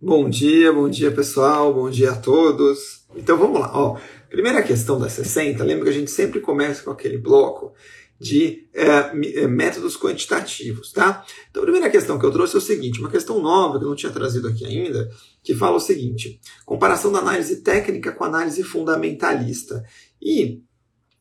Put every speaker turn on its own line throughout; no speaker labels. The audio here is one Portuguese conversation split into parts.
Bom dia, bom dia pessoal, bom dia a todos. Então vamos lá, ó. Primeira questão das 60, lembra que a gente sempre começa com aquele bloco de é, é, métodos quantitativos, tá? Então a primeira questão que eu trouxe é o seguinte, uma questão nova que eu não tinha trazido aqui ainda, que fala o seguinte, comparação da análise técnica com análise fundamentalista. E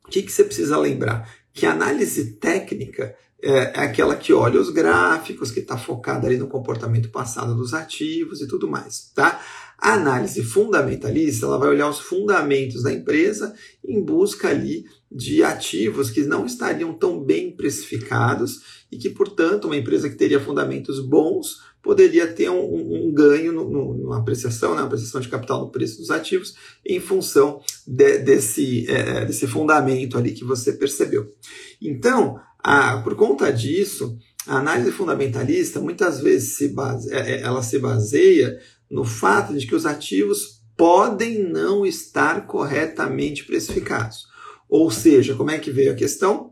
o que, que você precisa lembrar? Que a análise técnica é, é aquela que olha os gráficos, que está focada ali no comportamento passado dos ativos e tudo mais, tá? A análise fundamentalista, ela vai olhar os fundamentos da empresa em busca ali de ativos que não estariam tão bem precificados e que, portanto, uma empresa que teria fundamentos bons poderia ter um, um, um ganho no, no, na apreciação, na né, apreciação de capital no preço dos ativos em função de, desse, é, desse fundamento ali que você percebeu. Então, ah, por conta disso, a análise fundamentalista muitas vezes se base, é, é, ela se baseia no fato de que os ativos podem não estar corretamente precificados. Ou seja, como é que veio a questão?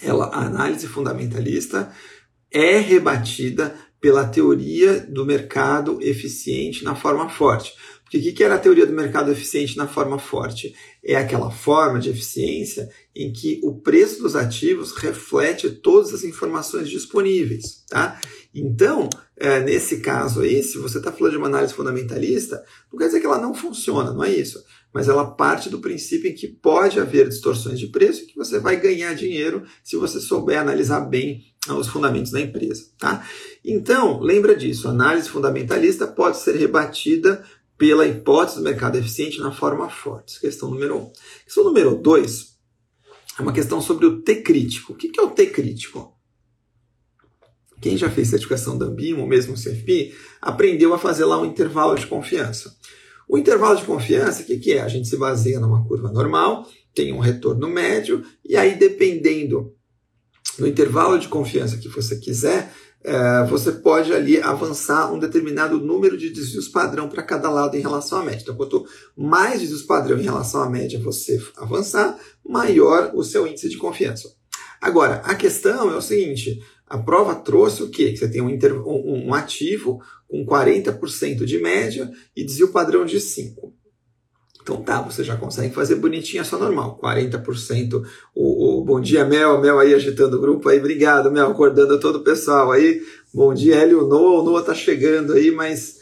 Ela, a análise fundamentalista é rebatida pela teoria do mercado eficiente na forma forte. Porque o que era a teoria do mercado eficiente na forma forte? É aquela forma de eficiência em que o preço dos ativos reflete todas as informações disponíveis. Tá? Então, é, nesse caso aí, se você está falando de uma análise fundamentalista, não quer dizer que ela não funciona, não é isso. Mas ela parte do princípio em que pode haver distorções de preço e que você vai ganhar dinheiro se você souber analisar bem os fundamentos da empresa. Tá? Então, lembra disso, a análise fundamentalista pode ser rebatida pela hipótese do mercado eficiente na forma forte. Questão número um. Questão número dois é uma questão sobre o T crítico. O que é o T crítico? Quem já fez certificação da Ambima ou mesmo CFP aprendeu a fazer lá um intervalo de confiança. O intervalo de confiança, o que, que é? A gente se baseia numa curva normal, tem um retorno médio, e aí, dependendo do intervalo de confiança que você quiser, é, você pode ali avançar um determinado número de desvios padrão para cada lado em relação à média. Então, quanto mais desvios padrão em relação à média você avançar, maior o seu índice de confiança. Agora, a questão é o seguinte: a prova trouxe o quê? Que você tem um, um, um ativo com 40% de média e desvio padrão de 5%. Então tá, você já consegue fazer bonitinha só normal. 40% o, o bom dia, Mel, Mel aí agitando o grupo aí. Obrigado, Mel, acordando todo o pessoal aí. Bom dia, Hélio, Noah, o Noah tá chegando aí, mais,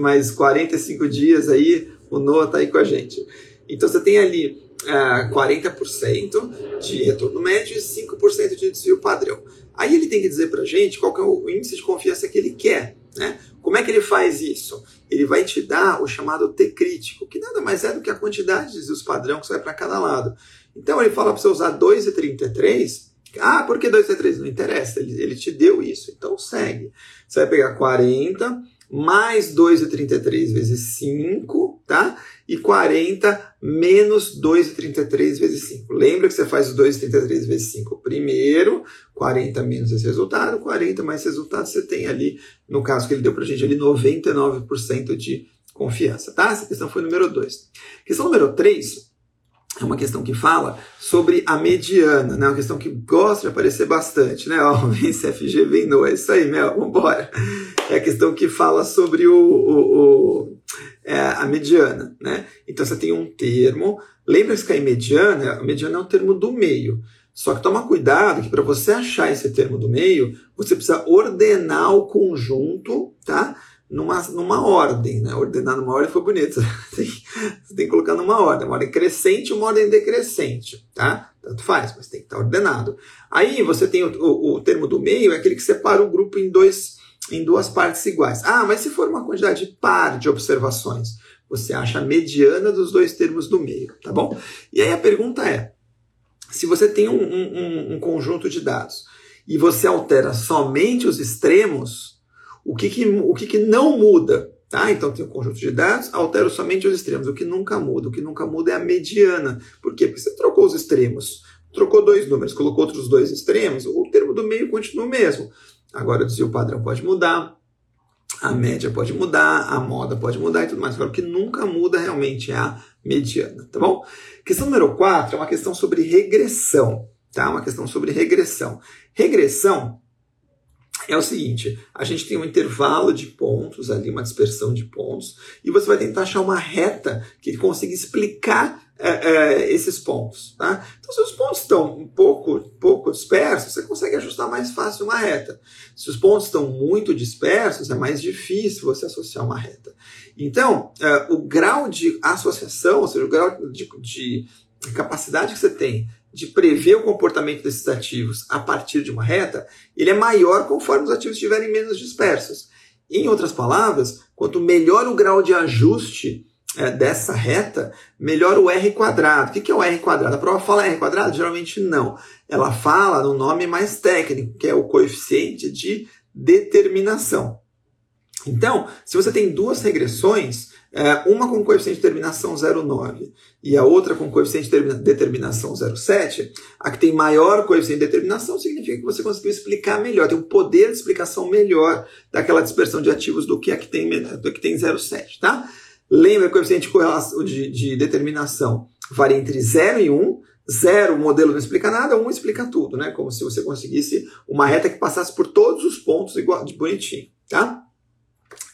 mais 45 dias aí, o Noah tá aí com a gente. Então você tem ali uh, 40% de retorno médio e 5% de desvio padrão. Aí ele tem que dizer pra gente qual é o índice de confiança que ele quer. Né? Como é que ele faz isso? Ele vai te dar o chamado T crítico, que nada mais é do que a quantidade de desvios padrão que você vai para cada lado. Então ele fala para você usar 2,33. Ah, por que 2,33? Não interessa, ele, ele te deu isso. Então segue. Você vai pegar 40 mais 2,33 vezes 5, tá? E 40 menos 2,33 vezes 5. Lembra que você faz o 2,33 vezes 5 primeiro, 40 menos esse resultado, 40 mais esse resultado, você tem ali, no caso que ele deu pra gente ali, 99% de confiança, tá? Essa questão foi número 2. Questão número 3 é uma questão que fala sobre a mediana, né? Uma questão que gosta de aparecer bastante, né? Ó, vem CFG, vem no, é isso aí, Mel, vambora. É a questão que fala sobre o, o, o é, a mediana, né? Então você tem um termo, lembra-se que a mediana, a mediana é um termo do meio. Só que toma cuidado que para você achar esse termo do meio, você precisa ordenar o conjunto, tá? numa, numa ordem, né? Ordenar numa ordem foi bonito. Você tem, você tem que colocar numa ordem, uma ordem crescente e uma ordem decrescente, tá? Tanto faz, mas tem que estar ordenado. Aí você tem o, o, o, termo do meio, é aquele que separa o grupo em, dois, em duas partes iguais. Ah, mas se for uma quantidade par de observações, você acha a mediana dos dois termos do meio, tá bom? E aí a pergunta é, se você tem um, um, um conjunto de dados e você altera somente os extremos, o que, que, o que, que não muda? Tá? Então tem um conjunto de dados, altero somente os extremos. O que nunca muda? O que nunca muda é a mediana. Por quê? Porque você trocou os extremos, trocou dois números, colocou outros dois extremos, o termo do meio continua o mesmo. Agora, o padrão pode mudar, a média pode mudar, a moda pode mudar e tudo mais. Agora, o que nunca muda realmente é a mediana, tá bom? Questão número 4 é uma questão sobre regressão, tá? Uma questão sobre regressão. Regressão é o seguinte: a gente tem um intervalo de pontos ali, uma dispersão de pontos, e você vai tentar achar uma reta que consiga explicar é, é, esses pontos. Tá? Então, se os pontos estão um pouco, pouco dispersos, você consegue ajustar mais fácil uma reta. Se os pontos estão muito dispersos, é mais difícil você associar uma reta. Então, é, o grau de associação, ou seja, o grau de, de capacidade que você tem de prever o comportamento desses ativos a partir de uma reta, ele é maior conforme os ativos estiverem menos dispersos. Em outras palavras, quanto melhor o grau de ajuste é, dessa reta, melhor o R quadrado. O que é o R quadrado? A prova fala R quadrado? Geralmente não. Ela fala no nome mais técnico, que é o coeficiente de determinação. Então, se você tem duas regressões, é, uma com coeficiente de terminação 0,9 e a outra com coeficiente de determinação 0,7, a que tem maior coeficiente de determinação significa que você conseguiu explicar melhor, tem um poder de explicação melhor daquela dispersão de ativos do que a que tem, que tem 0,7, tá? Lembra que o coeficiente de, de determinação varia entre 0 e 1, 0 o modelo não explica nada, 1 explica tudo, né? Como se você conseguisse uma reta que passasse por todos os pontos igual, de bonitinho, tá?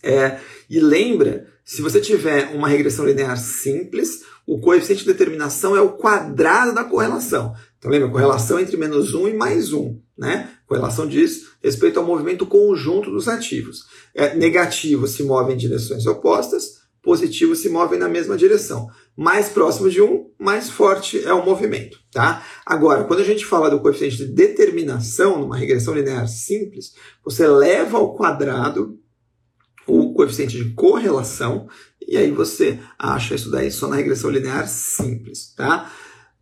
É, e lembra se você tiver uma regressão linear simples, o coeficiente de determinação é o quadrado da correlação. Então lembra, correlação entre menos 1 e mais 1. Né? Correlação diz respeito ao movimento conjunto dos ativos. É, negativo se move em direções opostas, positivo se move na mesma direção. Mais próximo de 1, mais forte é o movimento. Tá? Agora, quando a gente fala do coeficiente de determinação numa regressão linear simples, você leva ao quadrado o coeficiente de correlação, e aí você acha isso daí só na regressão linear simples, tá?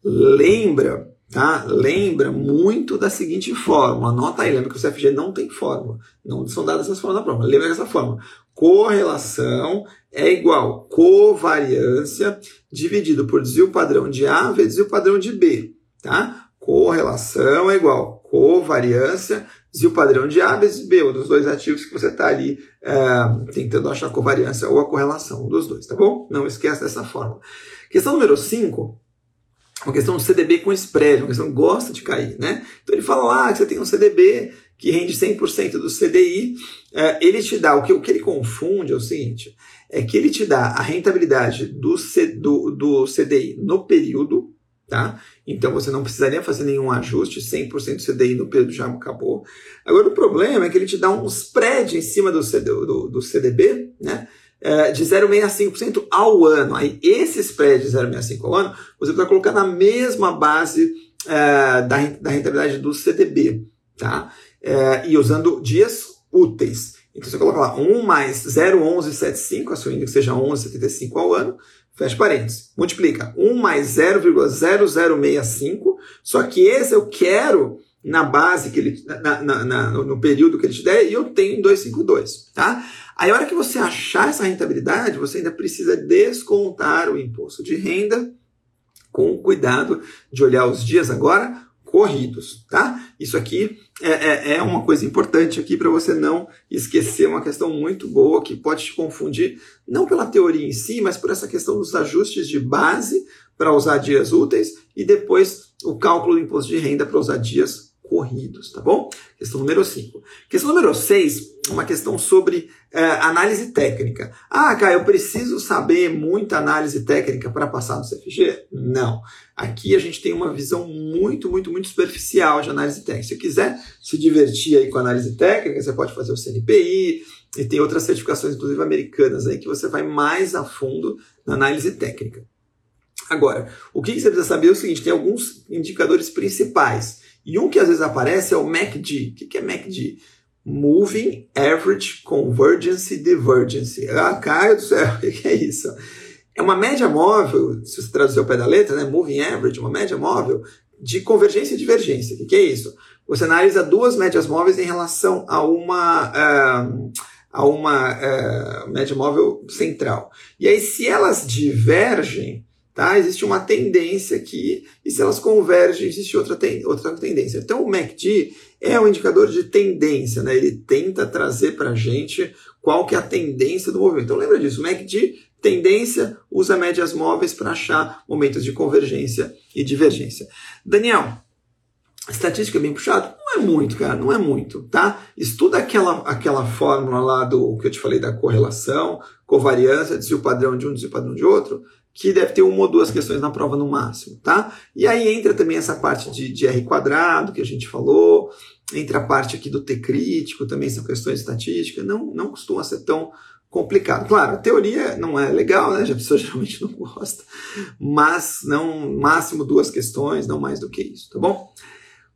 Lembra, tá? Lembra muito da seguinte fórmula. Anota aí, lembra que o CFG não tem fórmula. Não são dadas essas fórmulas na prova. Lembra dessa fórmula. Correlação é igual covariância dividido por desvio padrão de A vezes desvio padrão de B, tá? Correlação é igual covariância e o padrão de A vezes B, um dos dois ativos que você está ali é, tentando achar a covariância ou a correlação, um dos dois, tá bom? Não esquece dessa fórmula. Questão número 5, uma questão do CDB com spread, uma questão que gosta de cair, né? Então ele fala lá que você tem um CDB que rende 100% do CDI, é, ele te dá, o que, o que ele confunde é o seguinte, é que ele te dá a rentabilidade do, C, do, do CDI no período, Tá? Então você não precisaria fazer nenhum ajuste, 100% CDI no período já acabou. Agora o problema é que ele te dá um spread em cima do, CD, do, do CDB, né? É, de 0,65% ao ano. Aí esse spread de 0,65% ao ano, você vai colocar na mesma base é, da, da rentabilidade do CDB, tá? É, e usando dias úteis. Então você coloca lá 1 mais 0,1175, assumindo que seja 11,75 ao ano, fecha parênteses, multiplica 1 mais 0,0065, só que esse eu quero na base que ele, na, na, na, no período que ele te der, e eu tenho em 252, tá? Aí a hora que você achar essa rentabilidade, você ainda precisa descontar o imposto de renda com cuidado de olhar os dias agora corridos, tá? Isso aqui é, é, é uma coisa importante aqui para você não esquecer, uma questão muito boa que pode te confundir, não pela teoria em si, mas por essa questão dos ajustes de base para usar dias úteis e depois o cálculo do imposto de renda para usar dias corridos, tá bom? Questão número 5. Questão número 6, uma questão sobre é, análise técnica. Ah, Caio, eu preciso saber muita análise técnica para passar no CFG? Não. Aqui a gente tem uma visão muito, muito, muito superficial de análise técnica. Se quiser se divertir aí com análise técnica, você pode fazer o CNPI e tem outras certificações, inclusive americanas, aí que você vai mais a fundo na análise técnica. Agora, o que você precisa saber é o seguinte: tem alguns indicadores principais e um que às vezes aparece é o MACD. O que é MACD? Moving Average Convergence Divergence. Ah, Caio do céu, o que é isso? É uma média móvel, se você traduzir ao pé da letra, né? Moving Average, uma média móvel de convergência e divergência. O que é isso? Você analisa duas médias móveis em relação a uma, uh, a uma uh, média móvel central. E aí, se elas divergem, Tá? Existe uma tendência aqui, e se elas convergem, existe outra, ten outra tendência. Então, o MACD é um indicador de tendência, né? ele tenta trazer para a gente qual que é a tendência do movimento. Então, lembra disso, o MACD, tendência, usa médias móveis para achar momentos de convergência e divergência. Daniel, estatística é bem puxado? Não Não é muito, cara, não é muito, tá? Estuda aquela, aquela fórmula lá do que eu te falei da correlação, covariância, desvio padrão de um, desvio padrão de outro, que deve ter uma ou duas questões na prova no máximo, tá? E aí entra também essa parte de, de R quadrado que a gente falou, entra a parte aqui do T crítico, também são questões estatísticas, não, não costuma ser tão complicado. Claro, a teoria não é legal, né? A pessoa geralmente não gosta, mas não máximo duas questões, não mais do que isso, tá bom?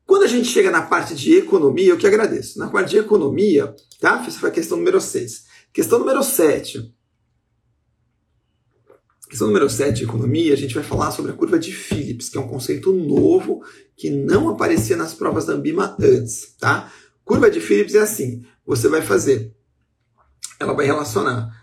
Quando a gente chega na parte de economia, eu que agradeço. Na parte de economia, tá? Essa foi a questão número 6. Questão número 7. Questão número 7 de economia, a gente vai falar sobre a curva de Phillips, que é um conceito novo que não aparecia nas provas da Ambima antes, tá? Curva de Phillips é assim: você vai fazer, ela vai relacionar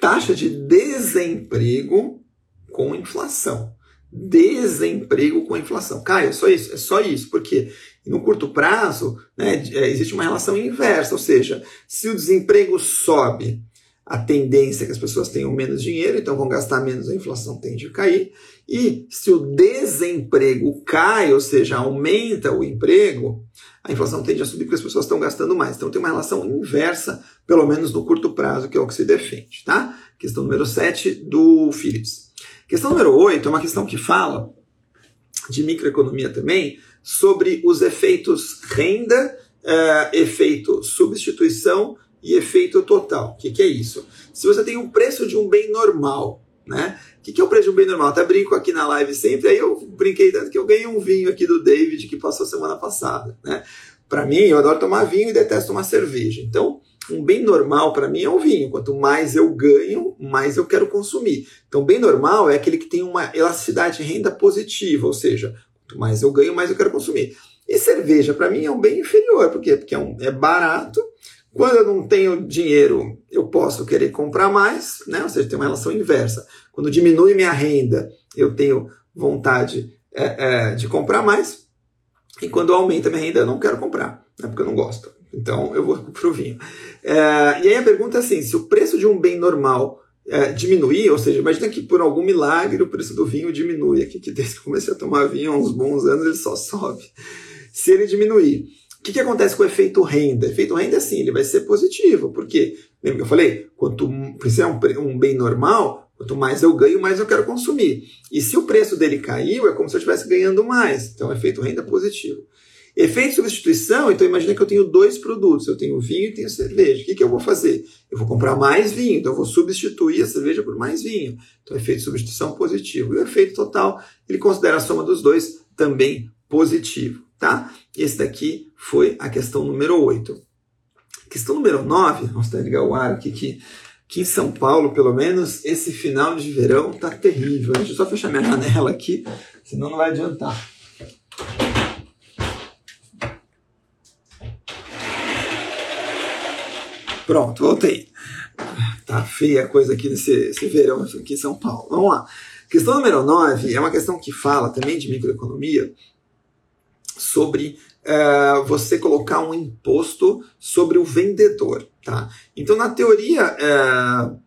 taxa de desemprego com inflação. Desemprego com inflação. Caio, é só isso? É só isso, porque no curto prazo né, é, existe uma relação inversa, ou seja, se o desemprego sobe, a tendência é que as pessoas tenham menos dinheiro, então vão gastar menos, a inflação tende a cair. E se o desemprego cai, ou seja, aumenta o emprego, a inflação tende a subir porque as pessoas estão gastando mais. Então tem uma relação inversa, pelo menos no curto prazo, que é o que se defende. Tá? Questão número 7 do Phillips. Questão número 8 é uma questão que fala de microeconomia também, sobre os efeitos renda, uh, efeito substituição e efeito total. O que, que, é isso? Se você tem um preço de um bem normal, né? O que, que é o preço de um bem normal? Até brinco aqui na live sempre, aí eu brinquei tanto que eu ganhei um vinho aqui do David que passou semana passada, né? Para mim, eu adoro tomar vinho e detesto tomar cerveja. Então, um bem normal para mim é o vinho. Quanto mais eu ganho, mais eu quero consumir. Então, bem normal é aquele que tem uma elasticidade de renda positiva, ou seja, quanto mais eu ganho, mais eu quero consumir. E cerveja, para mim, é um bem inferior. Por quê? Porque é, um, é barato quando eu não tenho dinheiro, eu posso querer comprar mais, né? ou seja, tem uma relação inversa. Quando diminui minha renda, eu tenho vontade é, é, de comprar mais. E quando aumenta minha renda, eu não quero comprar, né? porque eu não gosto. Então eu vou para o vinho. É, e aí a pergunta é assim: se o preço de um bem normal é, diminuir, ou seja, imagina que por algum milagre o preço do vinho diminui. Aqui que desde que eu comecei a tomar vinho há uns bons anos ele só sobe. Se ele diminuir, que, que acontece com o efeito renda? Efeito renda assim, ele vai ser positivo. Por quê? Lembra que eu falei? Quanto se é um, um bem normal, quanto mais eu ganho, mais eu quero consumir. E se o preço dele caiu, é como se eu estivesse ganhando mais. Então, efeito renda positivo. Efeito substituição, então imagina que eu tenho dois produtos, eu tenho vinho e tenho cerveja. O que, que eu vou fazer? Eu vou comprar mais vinho, então eu vou substituir a cerveja por mais vinho. Então, efeito substituição positivo. E o efeito total, ele considera a soma dos dois também positivo tá? Esse daqui foi a questão número 8. Questão número 9, vamos até ligar o ar aqui, que aqui em São Paulo, pelo menos, esse final de verão tá terrível. Deixa eu só fechar minha janela aqui, senão não vai adiantar. Pronto, voltei. Tá feia a coisa aqui nesse verão aqui em São Paulo. Vamos lá. Questão número 9 é uma questão que fala também de microeconomia, sobre uh, você colocar um imposto sobre o vendedor. Tá? Então, na teoria, uh,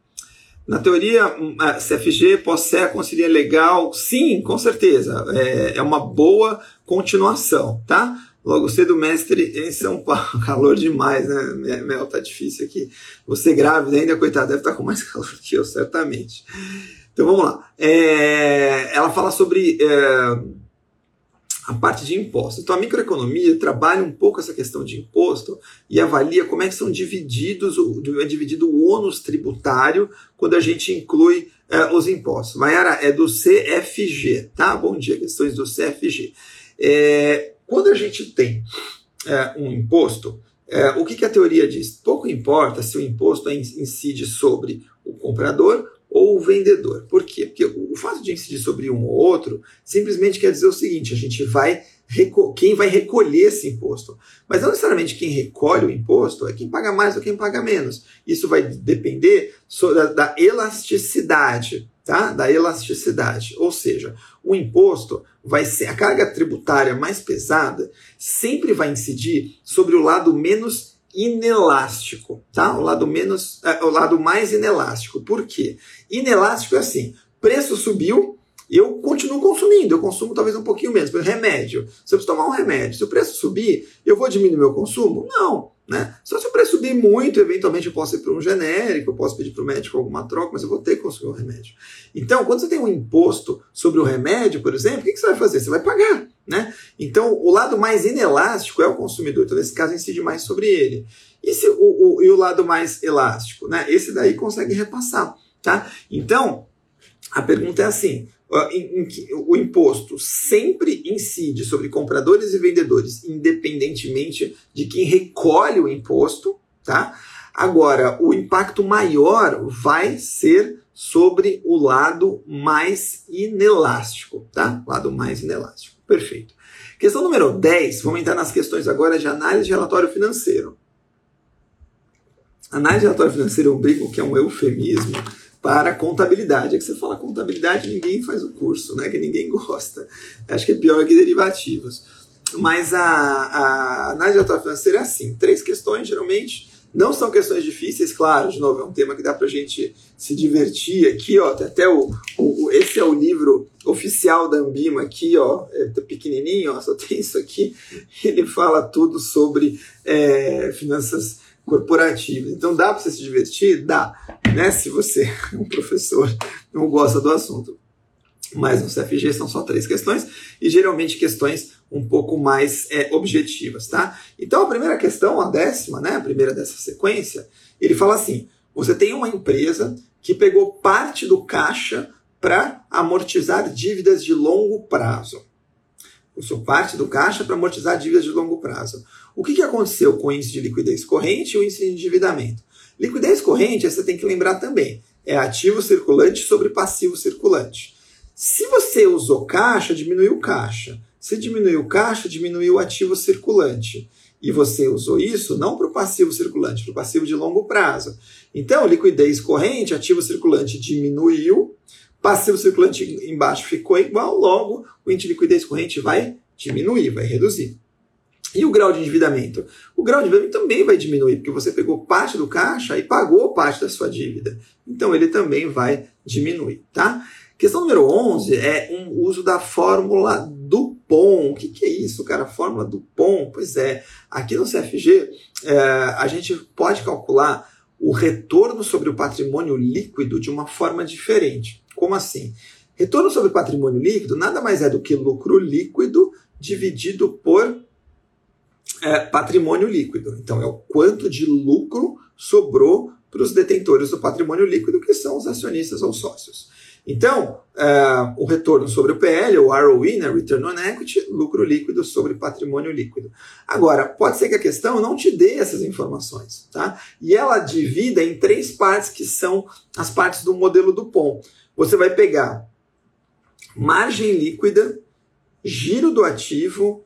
na teoria, CFG, pós-SEA, seria legal? Sim, com certeza. É, é uma boa continuação, tá? Logo cedo, mestre em São Paulo. Calor demais, né? Mel, tá difícil aqui. Você grávida ainda, coitada, deve estar tá com mais calor que eu, certamente. Então vamos lá. É, ela fala sobre é, a parte de impostos. Então a microeconomia trabalha um pouco essa questão de imposto e avalia como é que são divididos, é dividido o ônus tributário quando a gente inclui é, os impostos. Maiara é do CFG, tá? Bom dia, questões do CFG. É, quando a gente tem é, um imposto, é, o que, que a teoria diz? Pouco importa se o imposto incide sobre o comprador ou o vendedor. Por quê? Porque o fato de incidir sobre um ou outro simplesmente quer dizer o seguinte: a gente vai quem vai recolher esse imposto. Mas não necessariamente quem recolhe o imposto é quem paga mais ou quem paga menos. Isso vai depender da, da elasticidade, tá? Da elasticidade. Ou seja, o imposto vai ser a carga tributária mais pesada sempre vai incidir sobre o lado menos inelástico, tá? O lado menos, é, o lado mais inelástico. Por quê? Inelástico é assim: preço subiu eu continuo consumindo, eu consumo talvez um pouquinho menos. Por remédio, se eu preciso tomar um remédio, se o preço subir, eu vou diminuir meu consumo? Não. Né? Só se o preço subir muito, eventualmente eu posso ir para um genérico, eu posso pedir para o médico alguma troca, mas eu vou ter que consumir o um remédio. Então, quando você tem um imposto sobre o remédio, por exemplo, o que você vai fazer? Você vai pagar. Né? Então, o lado mais inelástico é o consumidor, então nesse caso incide mais sobre ele. E, se, o, o, e o lado mais elástico? Né? Esse daí consegue repassar. Tá? Então, a pergunta é assim: o imposto sempre incide sobre compradores e vendedores, independentemente de quem recolhe o imposto, tá? Agora, o impacto maior vai ser sobre o lado mais inelástico, tá? Lado mais inelástico. Perfeito. Questão número 10, vamos entrar nas questões agora de análise de relatório financeiro. Análise de relatório financeiro eu brinco que é um eufemismo para contabilidade. É que você fala contabilidade, ninguém faz o curso, né? Que ninguém gosta. Acho que é pior que derivativos. Mas a, a análise de relatório financeiro é assim: três questões, geralmente. Não são questões difíceis, claro, de novo, é um tema que dá para a gente se divertir aqui, ó. Até o, o, esse é o livro oficial da Ambima aqui, ó, é pequenininho, ó, só tem isso aqui. Ele fala tudo sobre é, finanças corporativas. Então dá para você se divertir? Dá, né? Se você é um professor não gosta do assunto. Mas no CFG são só três questões e geralmente questões um pouco mais é, objetivas, tá? Então a primeira questão, a décima, né? A primeira dessa sequência, ele fala assim: você tem uma empresa que pegou parte do caixa para amortizar dívidas de longo prazo. Usou parte do caixa para amortizar dívidas de longo prazo. O que, que aconteceu com o índice de liquidez corrente e o índice de endividamento? Liquidez corrente, você tem que lembrar também, é ativo circulante sobre passivo circulante. Se você usou caixa, diminuiu caixa. Se diminuiu caixa, diminuiu o ativo circulante. E você usou isso não para o passivo circulante, para o passivo de longo prazo. Então, liquidez corrente, ativo circulante diminuiu, passivo circulante embaixo ficou igual, logo o índice de liquidez corrente vai diminuir, vai reduzir. E o grau de endividamento? O grau de endividamento também vai diminuir, porque você pegou parte do caixa e pagou parte da sua dívida. Então ele também vai diminuir, tá? Questão número 11 é um uso da fórmula do POM. O que, que é isso, cara? Fórmula do POM? Pois é, aqui no CFG é, a gente pode calcular o retorno sobre o patrimônio líquido de uma forma diferente. Como assim? Retorno sobre patrimônio líquido nada mais é do que lucro líquido dividido por é, patrimônio líquido. Então, é o quanto de lucro sobrou para os detentores do patrimônio líquido, que são os acionistas ou sócios. Então, é, o retorno sobre o PL, o ROE, né, Return on Equity, lucro líquido sobre patrimônio líquido. Agora, pode ser que a questão não te dê essas informações, tá? E ela divida em três partes que são as partes do modelo do POM. Você vai pegar margem líquida, giro do ativo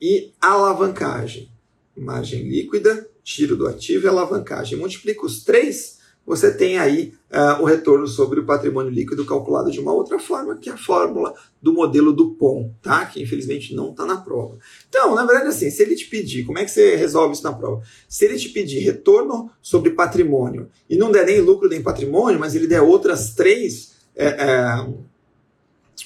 e alavancagem. Margem líquida, tiro do ativo e alavancagem. Multiplica os três, você tem aí uh, o retorno sobre o patrimônio líquido calculado de uma outra forma, que é a fórmula do modelo do POM, tá? que infelizmente não está na prova. Então, na verdade, assim, se ele te pedir, como é que você resolve isso na prova? Se ele te pedir retorno sobre patrimônio e não der nem lucro nem patrimônio, mas ele der outras três. É, é,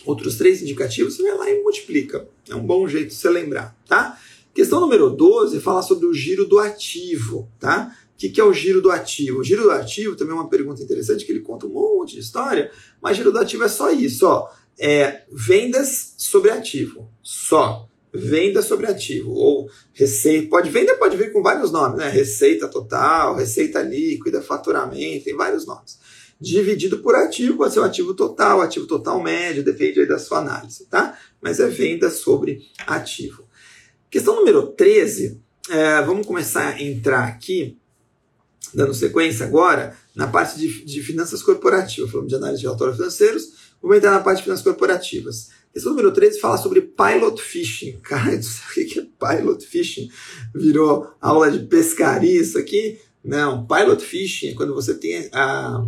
outros três indicativos, você vai lá e multiplica. É um bom jeito de você lembrar, tá? Questão número 12 fala sobre o giro do ativo, tá? O que, que é o giro do ativo? O giro do ativo também é uma pergunta interessante, que ele conta um monte de história, mas giro do ativo é só isso, ó. É vendas sobre ativo, só. Venda sobre ativo, ou receita, pode venda pode vir com vários nomes, né? Receita total, receita líquida, faturamento, tem vários nomes dividido por ativo, pode ser o ativo total, ativo total médio, depende aí da sua análise, tá? Mas é venda sobre ativo. Questão número 13, é, vamos começar a entrar aqui, dando sequência agora, na parte de, de finanças corporativas. Falamos de análise de relatórios financeiros, vamos entrar na parte de finanças corporativas. Questão número 13 fala sobre pilot fishing. Cara, o que é pilot fishing? Virou aula de pescaria isso aqui? Não, pilot fishing é quando você tem a,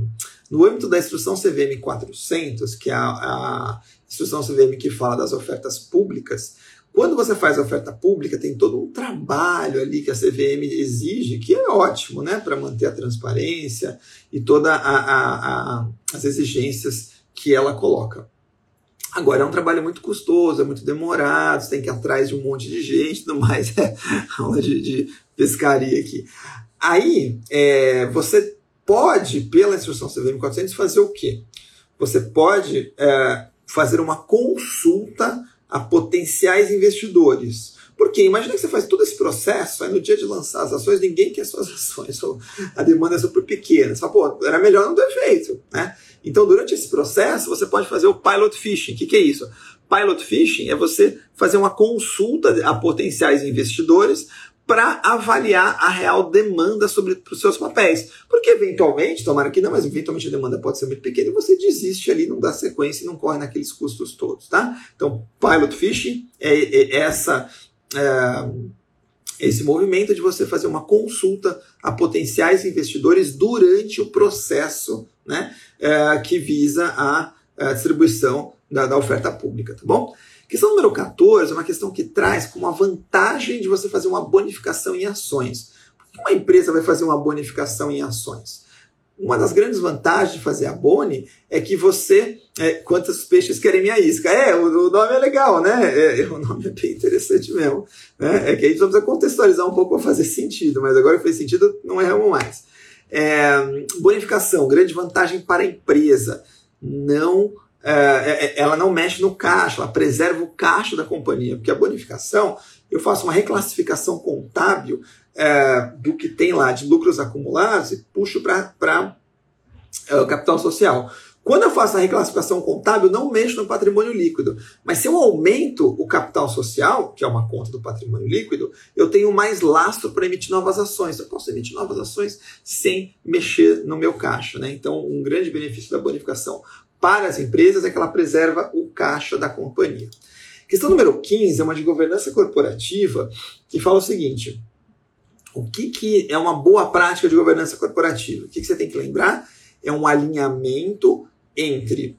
no âmbito da instrução CVM 400, que é a, a instrução CVM que fala das ofertas públicas, quando você faz a oferta pública, tem todo um trabalho ali que a CVM exige, que é ótimo, né, para manter a transparência e todas as exigências que ela coloca. Agora é um trabalho muito custoso, é muito demorado, você tem que ir atrás de um monte de gente, tudo mais, é aula de, de pescaria aqui. Aí, é, você pode, pela instrução CVM 400, fazer o quê? Você pode é, fazer uma consulta a potenciais investidores. Porque imagina que você faz todo esse processo, aí no dia de lançar as ações, ninguém quer suas ações, a demanda é super pequena. Você fala, pô, era melhor não ter feito. Né? Então, durante esse processo, você pode fazer o pilot fishing. O que, que é isso? Pilot fishing é você fazer uma consulta a potenciais investidores para avaliar a real demanda sobre os seus papéis. Porque eventualmente, tomara que não, mas eventualmente a demanda pode ser muito pequena e você desiste ali, não dá sequência e não corre naqueles custos todos, tá? Então, pilot fishing é, é essa é, esse movimento de você fazer uma consulta a potenciais investidores durante o processo né, é, que visa a, a distribuição da, da oferta pública, tá bom? Questão número 14 é uma questão que traz como a vantagem de você fazer uma bonificação em ações. Por que uma empresa vai fazer uma bonificação em ações? Uma das grandes vantagens de fazer a Boni é que você. É, quantos peixes querem minha isca? É, o, o nome é legal, né? É, o nome é bem interessante mesmo. Né? É que a gente precisa contextualizar um pouco para fazer sentido, mas agora que fez sentido, não erramos mais. É, bonificação, grande vantagem para a empresa. Não é, é, é, ela não mexe no caixa, ela preserva o caixa da companhia, porque a bonificação, eu faço uma reclassificação contábil é, do que tem lá de lucros acumulados e puxo para é, o capital social. Quando eu faço a reclassificação contábil, não mexo no patrimônio líquido. Mas se eu aumento o capital social, que é uma conta do patrimônio líquido, eu tenho mais lastro para emitir novas ações. Eu posso emitir novas ações sem mexer no meu caixa. Né? Então, um grande benefício da bonificação para as empresas é que ela preserva o caixa da companhia. Questão número 15 é uma de governança corporativa que fala o seguinte: o que, que é uma boa prática de governança corporativa? O que, que você tem que lembrar? É um alinhamento entre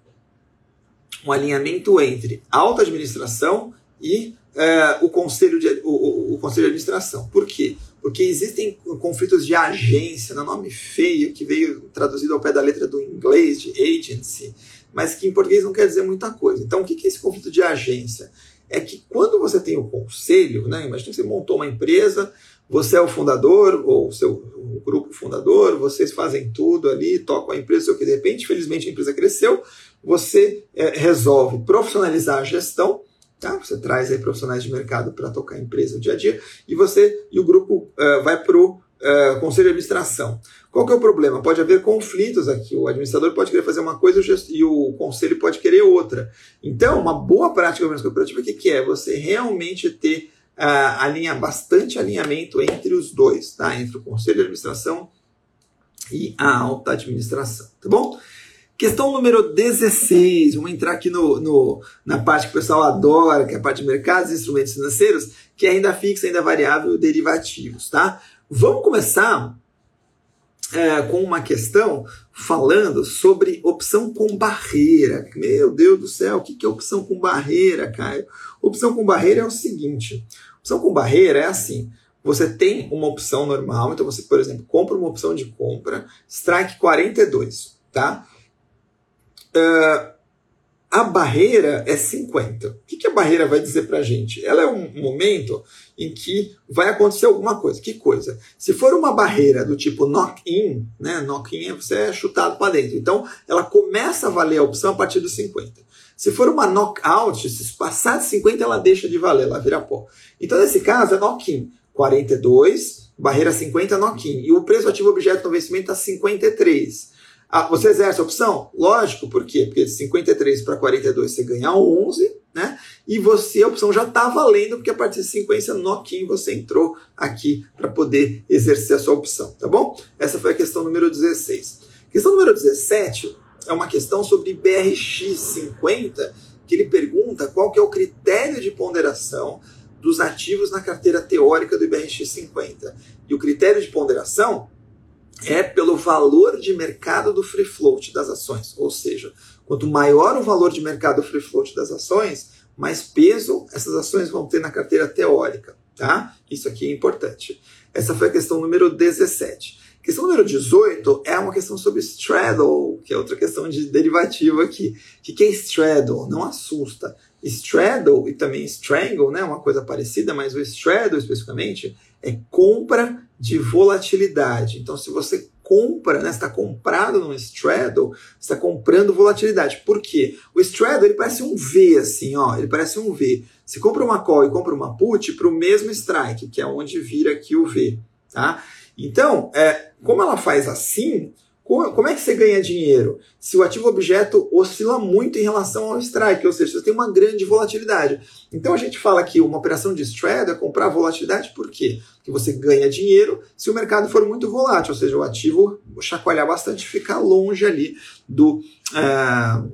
um alinhamento entre alta administração e é, o, conselho de, o, o, conselho de administração. Por quê? Porque existem conflitos de agência, no nome feio, que veio traduzido ao pé da letra do inglês, de agency, mas que em português não quer dizer muita coisa. Então, o que é esse conflito de agência? É que quando você tem o conselho, né, imagina que você montou uma empresa, você é o fundador, ou o seu o grupo fundador, vocês fazem tudo ali, tocam a empresa, só que de repente, felizmente, a empresa cresceu, você é, resolve profissionalizar a gestão, Tá? Você traz aí profissionais de mercado para tocar a empresa no dia a dia e você e o grupo uh, vai para o uh, conselho de administração. Qual que é o problema? Pode haver conflitos aqui. O administrador pode querer fazer uma coisa e o conselho pode querer outra. Então, uma boa prática governança o que, que é? Você realmente ter uh, alinha, bastante alinhamento entre os dois, tá? entre o conselho de administração e a alta administração, tá bom? Questão número 16, vamos entrar aqui no, no, na parte que o pessoal adora, que é a parte de mercados e instrumentos financeiros, que é ainda fixa, ainda variável, derivativos, tá? Vamos começar é, com uma questão falando sobre opção com barreira. Meu Deus do céu, o que é opção com barreira, Caio? Opção com barreira é o seguinte: opção com barreira é assim. Você tem uma opção normal, então você, por exemplo, compra uma opção de compra, strike 42, tá? Uh, a barreira é 50. O que, que a barreira vai dizer para a gente? Ela é um momento em que vai acontecer alguma coisa. Que coisa? Se for uma barreira do tipo knock-in, né? knock-in é você é chutado para dentro. Então, ela começa a valer a opção a partir dos 50. Se for uma knockout, se passar de 50, ela deixa de valer, ela vira pó. Então, nesse caso, é knock-in. 42, barreira 50, knock-in. E o preço ativo objeto no vencimento está 53. Ah, você exerce a opção? Lógico, por quê? Porque de 53 para 42 você ganha 11, né? E você, a opção já está valendo, porque a partir de 50 noquinho você entrou aqui para poder exercer a sua opção, tá bom? Essa foi a questão número 16. Questão número 17 é uma questão sobre BRX 50, que ele pergunta qual que é o critério de ponderação dos ativos na carteira teórica do IBRX 50. E o critério de ponderação é pelo valor de mercado do free float das ações. Ou seja, quanto maior o valor de mercado do free float das ações, mais peso essas ações vão ter na carteira teórica. Tá? Isso aqui é importante. Essa foi a questão número 17. Questão número 18 é uma questão sobre straddle, que é outra questão de derivativo aqui. O que é straddle? Não assusta. Straddle e também strangle, né, uma coisa parecida, mas o straddle especificamente é compra de volatilidade. Então, se você compra, né, está comprado num straddle, está comprando volatilidade. Por quê? O straddle ele parece um V assim, ó, ele parece um V. Se compra uma call e compra uma put para o mesmo strike, que é onde vira aqui o V, tá? Então, é, como ela faz assim, como é que você ganha dinheiro? Se o ativo objeto oscila muito em relação ao strike, ou seja, você tem uma grande volatilidade. Então a gente fala que uma operação de straddle é comprar volatilidade, por quê? Porque você ganha dinheiro se o mercado for muito volátil, ou seja, o ativo chacoalhar bastante ficar longe ali do, uh,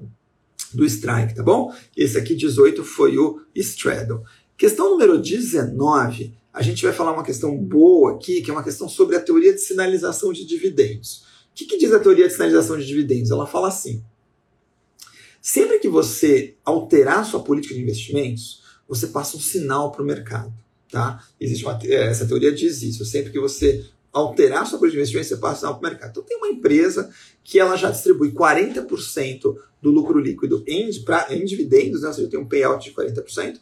do strike, tá bom? Esse aqui, 18, foi o straddle. Questão número 19 a gente vai falar uma questão boa aqui, que é uma questão sobre a teoria de sinalização de dividendos. O que, que diz a teoria de sinalização de dividendos? Ela fala assim: sempre que você alterar sua política de investimentos, você passa um sinal para o mercado. Tá? Existe uma, é, essa teoria diz isso. Sempre que você alterar sua política de investimentos, você passa um sinal para o mercado. Então tem uma empresa que ela já distribui 40% do lucro líquido em, pra, em dividendos, né? ou seja, tem um payout de 40%,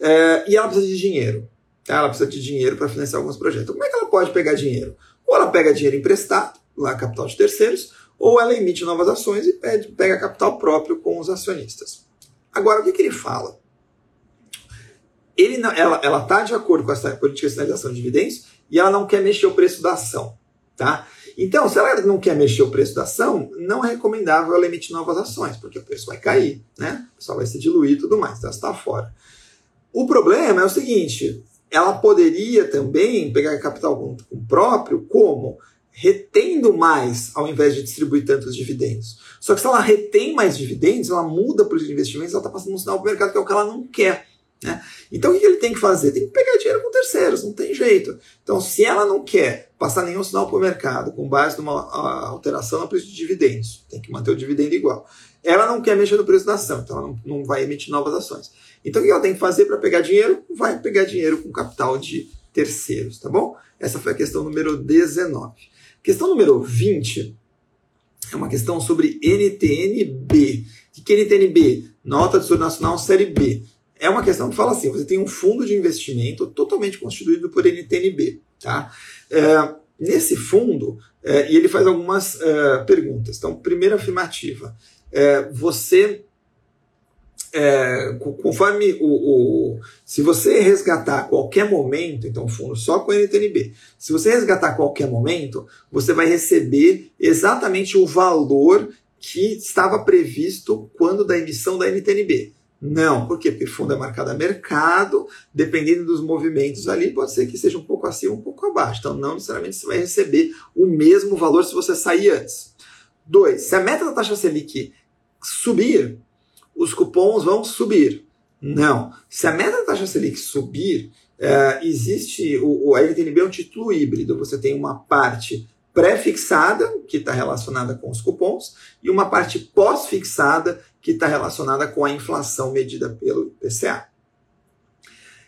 é, e ela precisa de dinheiro. Ela precisa de dinheiro para financiar alguns projetos. Então, como é que ela pode pegar dinheiro? Ou ela pega dinheiro emprestado, lá capital de terceiros, ou ela emite novas ações e pede, pega capital próprio com os acionistas. Agora, o que, que ele fala? Ele ela está de acordo com essa política de sinalização de dividendos e ela não quer mexer o preço da ação. Tá? Então, se ela não quer mexer o preço da ação, não é recomendável ela emitir novas ações, porque o preço vai cair, né? o pessoal vai se diluir e tudo mais, então está fora. O problema é o seguinte: ela poderia também pegar capital com, com próprio, como? Retendo mais ao invés de distribuir tantos dividendos. Só que se ela retém mais dividendos, ela muda para os investimentos, ela está passando um sinal para o mercado que é o que ela não quer. Né? Então o que ele tem que fazer? Tem que pegar dinheiro com terceiros, não tem jeito. Então, se ela não quer passar nenhum sinal para o mercado com base numa alteração no preço de dividendos, tem que manter o dividendo igual. Ela não quer mexer no preço da ação, então ela não, não vai emitir novas ações. Então o que ela tem que fazer para pegar dinheiro? Vai pegar dinheiro com capital de terceiros, tá bom? Essa foi a questão número 19. Questão número 20 é uma questão sobre NTNB. O que é NTNB? Nota de Tesouro Nacional Série B. É uma questão que fala assim: você tem um fundo de investimento totalmente constituído por NTNB. Tá? É, nesse fundo, é, e ele faz algumas é, perguntas. Então, primeira afirmativa: é, você é, conforme o, o, Se você resgatar a qualquer momento, então fundo só com NTNB, se você resgatar a qualquer momento, você vai receber exatamente o valor que estava previsto quando da emissão da NTNB. Não, por quê? Porque fundo é marcado a mercado, dependendo dos movimentos ali, pode ser que seja um pouco acima, um pouco abaixo. Então, não necessariamente você vai receber o mesmo valor se você sair antes. Dois, se a meta da taxa Selic subir, os cupons vão subir. Não. Se a meta da taxa Selic subir, é, existe. O, o, LTNB é um título híbrido. Você tem uma parte pré-fixada, que está relacionada com os cupons, e uma parte pós-fixada, que está relacionada com a inflação medida pelo IPCA.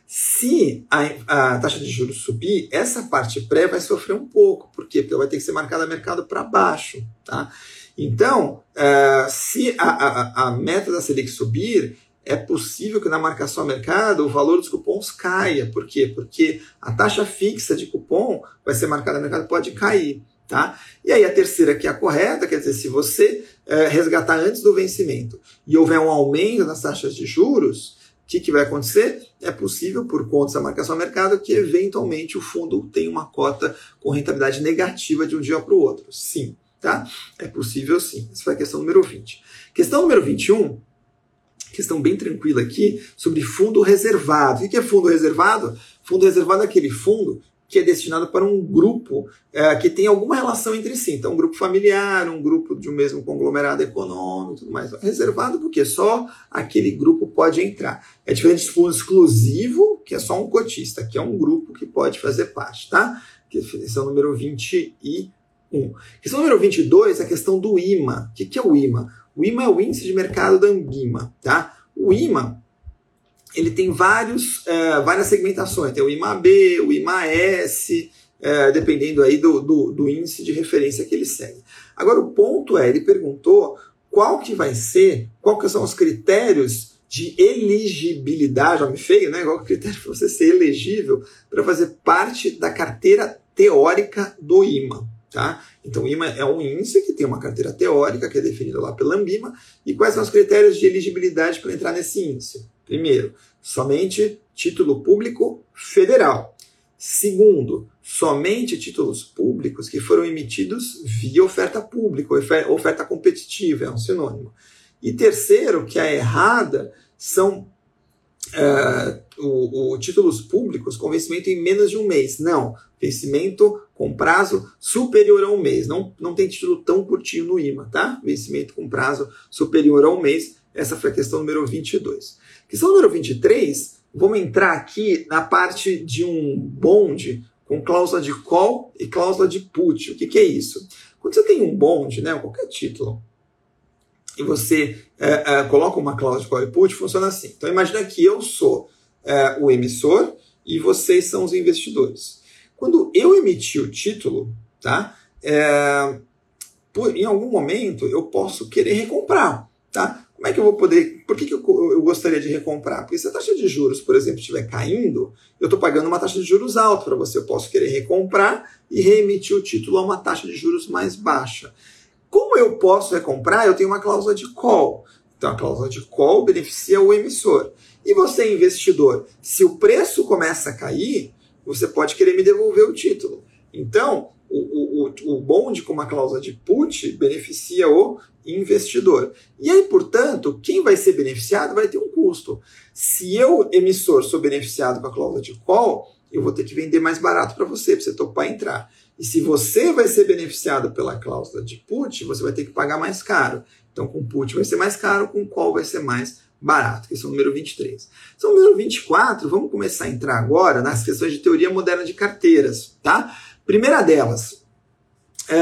Se a, a, taxa de juros subir, essa parte pré vai sofrer um pouco. Por quê? Porque ela vai ter que ser marcada mercado para baixo. Tá? Então, uh, se a, a, a, meta da Selic subir, é possível que na marcação a mercado o valor dos cupons caia. Por quê? Porque a taxa fixa de cupom vai ser marcada no mercado pode cair. Tá? E aí a terceira, que é a correta, quer dizer, se você uh, resgatar antes do vencimento e houver um aumento nas taxas de juros, o que, que, vai acontecer? É possível, por conta da marcação a mercado, que eventualmente o fundo tenha uma cota com rentabilidade negativa de um dia para o outro. Sim. Tá? É possível sim. Essa foi a questão número 20. Questão número 21, questão bem tranquila aqui, sobre fundo reservado. O que é fundo reservado? Fundo reservado é aquele fundo que é destinado para um grupo é, que tem alguma relação entre si. Então, um grupo familiar, um grupo de um mesmo conglomerado econômico, tudo mais. Reservado porque só aquele grupo pode entrar. É diferente do fundo exclusivo, que é só um cotista, que é um grupo que pode fazer parte, tá? Que é o número 21. 1. Questão número 22 é a questão do IMA. O que é o IMA? O IMA é o índice de mercado da Ambima. Tá? O IMA ele tem vários, uh, várias segmentações. Tem o IMA B, o IMA S, uh, é, dependendo aí do, do, do índice de referência que ele segue. Agora o ponto é, ele perguntou qual que vai ser, que são os critérios de elegibilidade, nome feio, né? Qual é o critério para você ser elegível para fazer parte da carteira teórica do IMA. Tá? Então, o IMA é um índice que tem uma carteira teórica, que é definida lá pela Ambima. E quais são os critérios de elegibilidade para entrar nesse índice? Primeiro, somente título público federal. Segundo, somente títulos públicos que foram emitidos via oferta pública, oferta competitiva, é um sinônimo. E terceiro, que a errada são uh, o, o, títulos públicos com vencimento em menos de um mês. Não, vencimento com prazo superior a um mês. Não, não tem título tão curtinho no IMA, tá? Vencimento com prazo superior a um mês. Essa foi a questão número 22. Questão número 23, vamos entrar aqui na parte de um bonde com cláusula de call e cláusula de put. O que, que é isso? Quando você tem um bonde, né, qualquer título, e você é, é, coloca uma cláusula de call put, funciona assim. Então imagina que eu sou é, o emissor e vocês são os investidores. Quando eu emitir o título, tá? É, por, em algum momento eu posso querer recomprar, tá? Como é que eu vou poder? Por que, que eu, eu, gostaria de recomprar? Porque se a taxa de juros, por exemplo, estiver caindo, eu estou pagando uma taxa de juros alta para você. Eu posso querer recomprar e reemitir o título a uma taxa de juros mais baixa. Como eu posso recomprar? Eu tenho uma cláusula de call. Então a cláusula de call beneficia o emissor. E você, investidor, se o preço começa a cair, você pode querer me devolver o título. Então, o, o, o bonde com uma cláusula de put beneficia o investidor. E aí, portanto, quem vai ser beneficiado vai ter um custo. Se eu, emissor, sou beneficiado com a cláusula de call, eu vou ter que vender mais barato para você, para você topar entrar. E se você vai ser beneficiado pela cláusula de put, você vai ter que pagar mais caro. Então, com put vai ser mais caro, com call vai ser mais barato, que é o número 23. Então, número 24, vamos começar a entrar agora nas questões de teoria moderna de carteiras, tá? Primeira delas, é,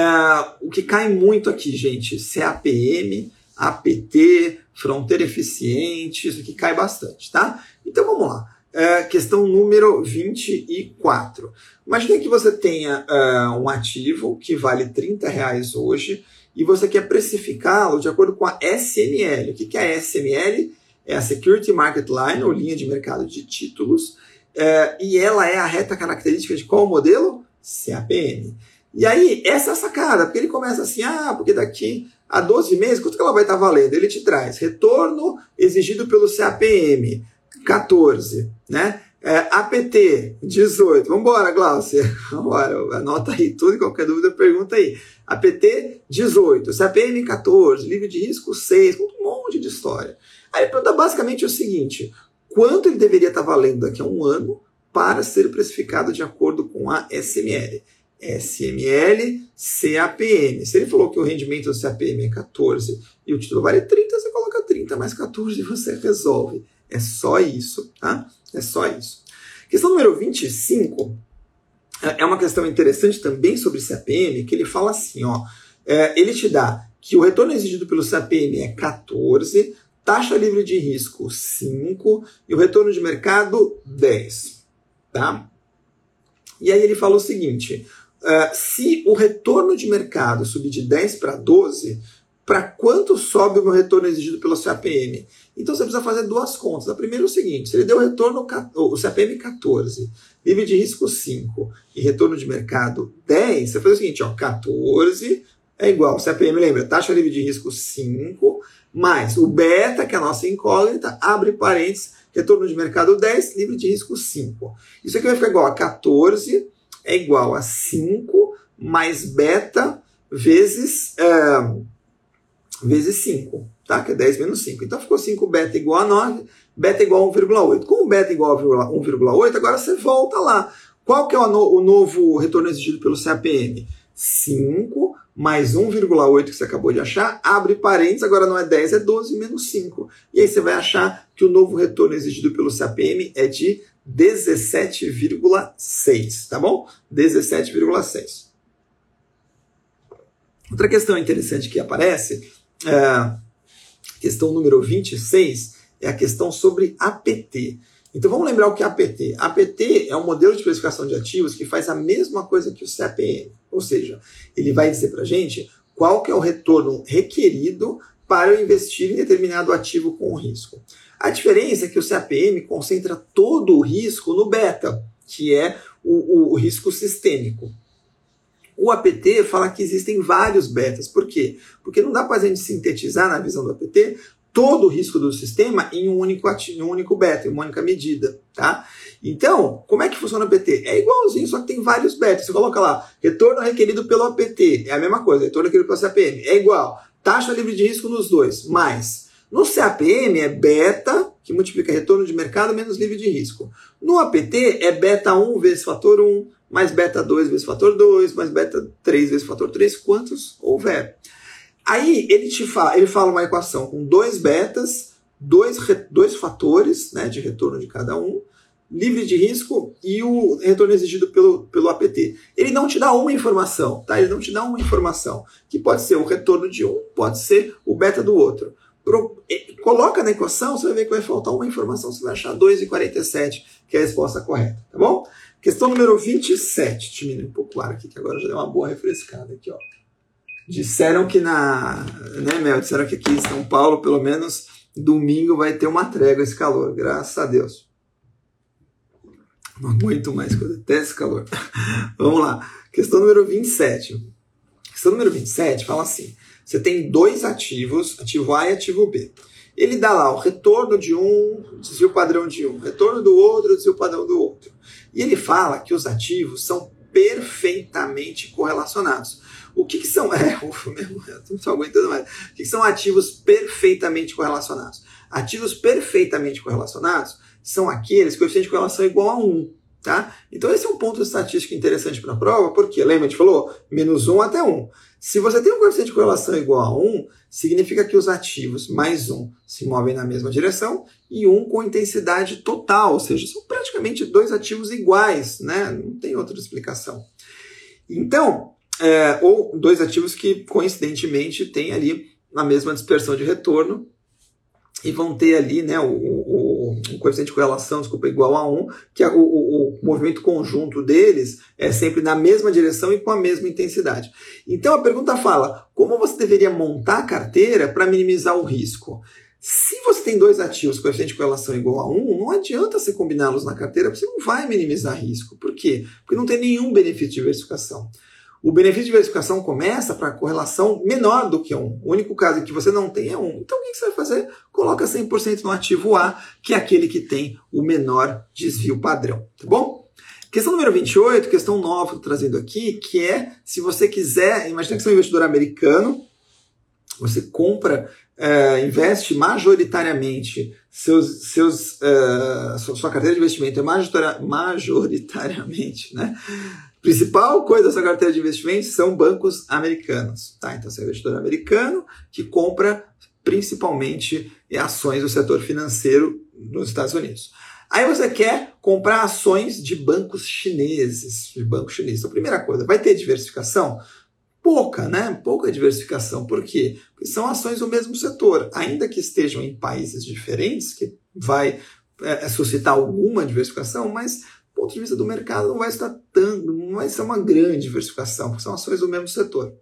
o que cai muito aqui, gente, CAPM, APT, fronteira eficiente, isso aqui cai bastante, tá? Então, vamos lá. É, questão número 24. Imagine que você tenha uh, um ativo que vale 30 reais hoje e você quer precificá-lo de acordo com a SML. O que é a SML? É a Security Market Line, ou linha de mercado de títulos, uh, e ela é a reta característica de qual modelo? CAPM. E aí, essa é a sacada, porque ele começa assim, ah, porque daqui a 12 meses, quanto que ela vai estar valendo? Ele te traz retorno exigido pelo CAPM, 14, né? É, APT, 18. Vambora, Glaucia. Vambora, anota aí tudo, qualquer dúvida, pergunta aí. APT, 18. CAPM, 14. Livre de risco, 6. Um monte de história. Aí pergunta basicamente o seguinte: quanto ele deveria estar valendo daqui a um ano para ser precificado de acordo com a SML? SML, CAPM. Se ele falou que o rendimento do CAPM é 14 e o título vale 30, você coloca 30 mais 14 e você resolve. É só isso, tá? É só isso. Questão número 25 é, é uma questão interessante também sobre CAPM, que ele fala assim, ó, é, ele te dá que o retorno exigido pelo CAPM é 14, taxa livre de risco 5 e o retorno de mercado 10, tá? E aí ele fala o seguinte, uh, se o retorno de mercado subir de 10 para 12, para quanto sobe o meu retorno exigido pelo CAPM? Então você precisa fazer duas contas. A primeira é o seguinte: se ele deu retorno, o CAPM 14, livre de risco 5 e retorno de mercado 10, você faz o seguinte: ó, 14 é igual, CAPM lembra, taxa livre de risco 5, mais o beta, que é a nossa incógnita, abre parênteses, retorno de mercado 10, livre de risco 5. Isso aqui vai ficar igual a 14, é igual a 5 mais beta vezes. É, vezes 5, tá? que é 10 menos 5. Então ficou 5 beta igual a 9, beta igual a 1,8. Com o beta igual a 1,8, agora você volta lá. Qual que é o, no, o novo retorno exigido pelo CAPM? 5 mais 1,8 que você acabou de achar, abre parênteses, agora não é 10, é 12 menos 5. E aí você vai achar que o novo retorno exigido pelo CAPM é de 17,6, tá bom? 17,6. Outra questão interessante que aparece é, questão número 26 é a questão sobre APT. Então vamos lembrar o que é APT. APT é um modelo de precificação de ativos que faz a mesma coisa que o CAPM. Ou seja, ele vai dizer para a gente qual que é o retorno requerido para eu investir em determinado ativo com risco. A diferença é que o CAPM concentra todo o risco no beta, que é o, o, o risco sistêmico. O APT fala que existem vários betas. Por quê? Porque não dá para a gente sintetizar na visão do APT todo o risco do sistema em um único, em um único beta, em uma única medida, tá? Então, como é que funciona o APT? É igualzinho, só que tem vários betas. Você coloca lá, retorno requerido pelo APT, é a mesma coisa, retorno requerido pelo CAPM, é igual. Taxa livre de risco nos dois, mais. No CAPM é beta, que multiplica retorno de mercado menos livre de risco. No APT é beta 1 vezes fator 1, mais beta 2 vezes fator 2, mais beta 3 vezes fator 3, quantos houver. Aí ele te fala, ele fala uma equação com dois betas, dois, dois fatores né, de retorno de cada um, livre de risco e o retorno exigido pelo, pelo APT. Ele não te dá uma informação, tá? Ele não te dá uma informação, que pode ser o retorno de um, pode ser o beta do outro. Pro, coloca na equação, você vai ver que vai faltar uma informação, você vai achar 2,47, que é a resposta correta, tá bom? Questão número 27, diminui um pouco claro aqui, que agora já deu uma boa refrescada aqui, ó. Disseram que na. Né, Mel? Disseram que aqui em São Paulo, pelo menos domingo, vai ter uma trégua esse calor. Graças a Deus. Não aguento mais, eu detesto esse calor. Vamos lá. Questão número 27. Questão número 27 fala assim: você tem dois ativos, ativo A e ativo B. Ele dá lá o retorno de um, desvio padrão de um, retorno do outro, desvio padrão do outro. E ele fala que os ativos são perfeitamente correlacionados. O que, que são? É, ufa, mesmo, eu não estou aguentando mais. O que, que são ativos perfeitamente correlacionados? Ativos perfeitamente correlacionados são aqueles que o coeficiente de correlação é igual a 1. Tá? Então esse é um ponto estatístico interessante para a prova, porque lembra, a gente falou menos 1 até 1. Se você tem um coeficiente de correlação igual a 1, significa que os ativos mais 1 se movem na mesma direção e 1 com intensidade total, ou seja, são praticamente dois ativos iguais, né? não tem outra explicação. Então, é, ou dois ativos que coincidentemente têm ali a mesma dispersão de retorno e vão ter ali né, o, o, o coeficiente de correlação, desculpa, igual a 1, que é o, o, movimento conjunto deles é sempre na mesma direção e com a mesma intensidade. Então a pergunta fala, como você deveria montar a carteira para minimizar o risco? Se você tem dois ativos com coeficiente de correlação igual a 1, não adianta você combiná-los na carteira, porque você não vai minimizar risco. Por quê? Porque não tem nenhum benefício de diversificação. O benefício de diversificação começa para correlação menor do que 1. O único caso em que você não tem é 1. Então o que você vai fazer? Coloca 100% no ativo A, que é aquele que tem o menor desvio padrão. Tá bom? Questão número 28, questão nova que estou trazendo aqui, que é se você quiser, imagina que você é um investidor americano, você compra, uh, investe majoritariamente seus, seus, uh, sua carteira de investimento é majoritariamente, né? Principal coisa dessa carteira de investimentos são bancos americanos. Tá? Então, você é um investidor americano que compra principalmente ações do setor financeiro nos Estados Unidos. Aí você quer comprar ações de bancos chineses, de bancos chineses. Então, primeira coisa, vai ter diversificação? Pouca, né? Pouca diversificação. Por quê? Porque são ações do mesmo setor. Ainda que estejam em países diferentes, que vai é, suscitar alguma diversificação, mas ponto de vista do mercado, não vai estar tanto, não vai ser uma grande diversificação, porque são ações do mesmo setor.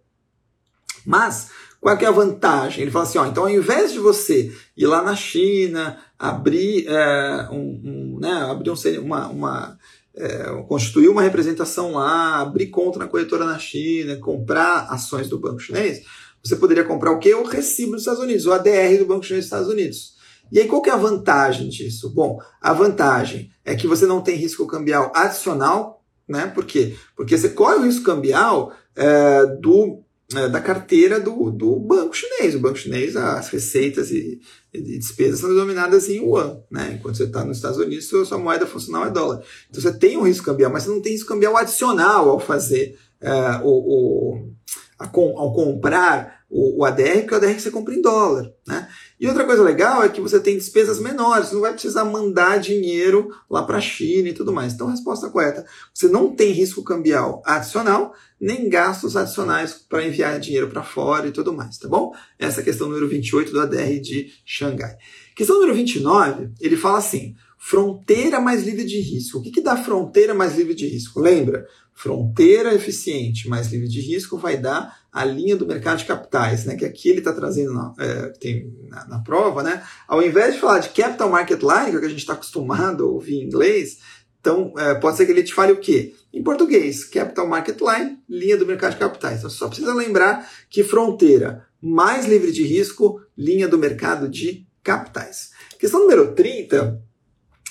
Mas, qual é a vantagem? Ele fala assim, ó, então ao invés de você ir lá na China, abrir, é, um, um, né, abrir um, uma, uma é, constituir uma representação lá, abrir conta na corretora na China, comprar ações do banco chinês, você poderia comprar o quê? O recibo dos Estados Unidos, o ADR do Banco Chinês dos Estados Unidos. E aí, qual que é a vantagem disso? Bom, a vantagem é que você não tem risco cambial adicional, né? Por quê? Porque você corre o risco cambial é, do, é, da carteira do, do banco chinês. O banco chinês, as receitas e, e despesas são denominadas em yuan, né? Enquanto você está nos Estados Unidos, sua moeda funcional é dólar. Então você tem um risco cambial, mas você não tem risco cambial adicional ao fazer é, o, o ao comprar o, o ADR, que o ADR você compra em dólar, né? E outra coisa legal é que você tem despesas menores, você não vai precisar mandar dinheiro lá para a China e tudo mais. Então, resposta correta: você não tem risco cambial adicional, nem gastos adicionais para enviar dinheiro para fora e tudo mais, tá bom? Essa é a questão número 28 do ADR de Xangai. Questão número 29, ele fala assim: fronteira mais livre de risco. O que, que dá fronteira mais livre de risco? Lembra? Fronteira eficiente mais livre de risco vai dar a linha do mercado de capitais, né? Que aqui ele está trazendo na, é, tem na, na, prova, né? Ao invés de falar de capital market line, que, é que a gente está acostumado a ouvir em inglês, então é, pode ser que ele te fale o quê? Em português, capital market line, linha do mercado de capitais. Então só precisa lembrar que fronteira mais livre de risco, linha do mercado de capitais. Questão número 30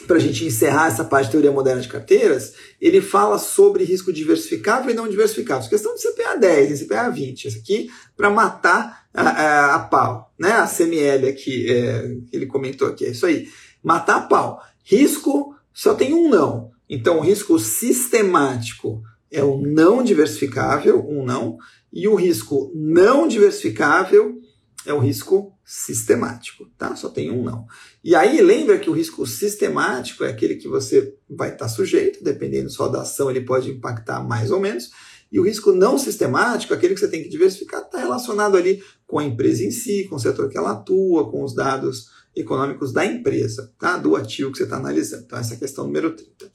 para a gente encerrar essa parte de teoria moderna de carteiras, ele fala sobre risco diversificável e não diversificável. Questão de CPA 10 e CPA 20. Isso aqui para matar a, a, a, pau. Né? A CML aqui, é, ele comentou aqui, é isso aí. Matar a pau. Risco só tem um não. Então, o risco sistemático é o não diversificável, um não. E o risco não diversificável é o risco sistemático, tá? Só tem um não. E aí lembra que o risco sistemático é aquele que você vai estar sujeito, dependendo só da ação, ele pode impactar mais ou menos. E o risco não sistemático, aquele que você tem que diversificar, está relacionado ali com a empresa em si, com o setor que ela atua, com os dados econômicos da empresa, tá? Do ativo que você está analisando. Então, essa é a questão número 30.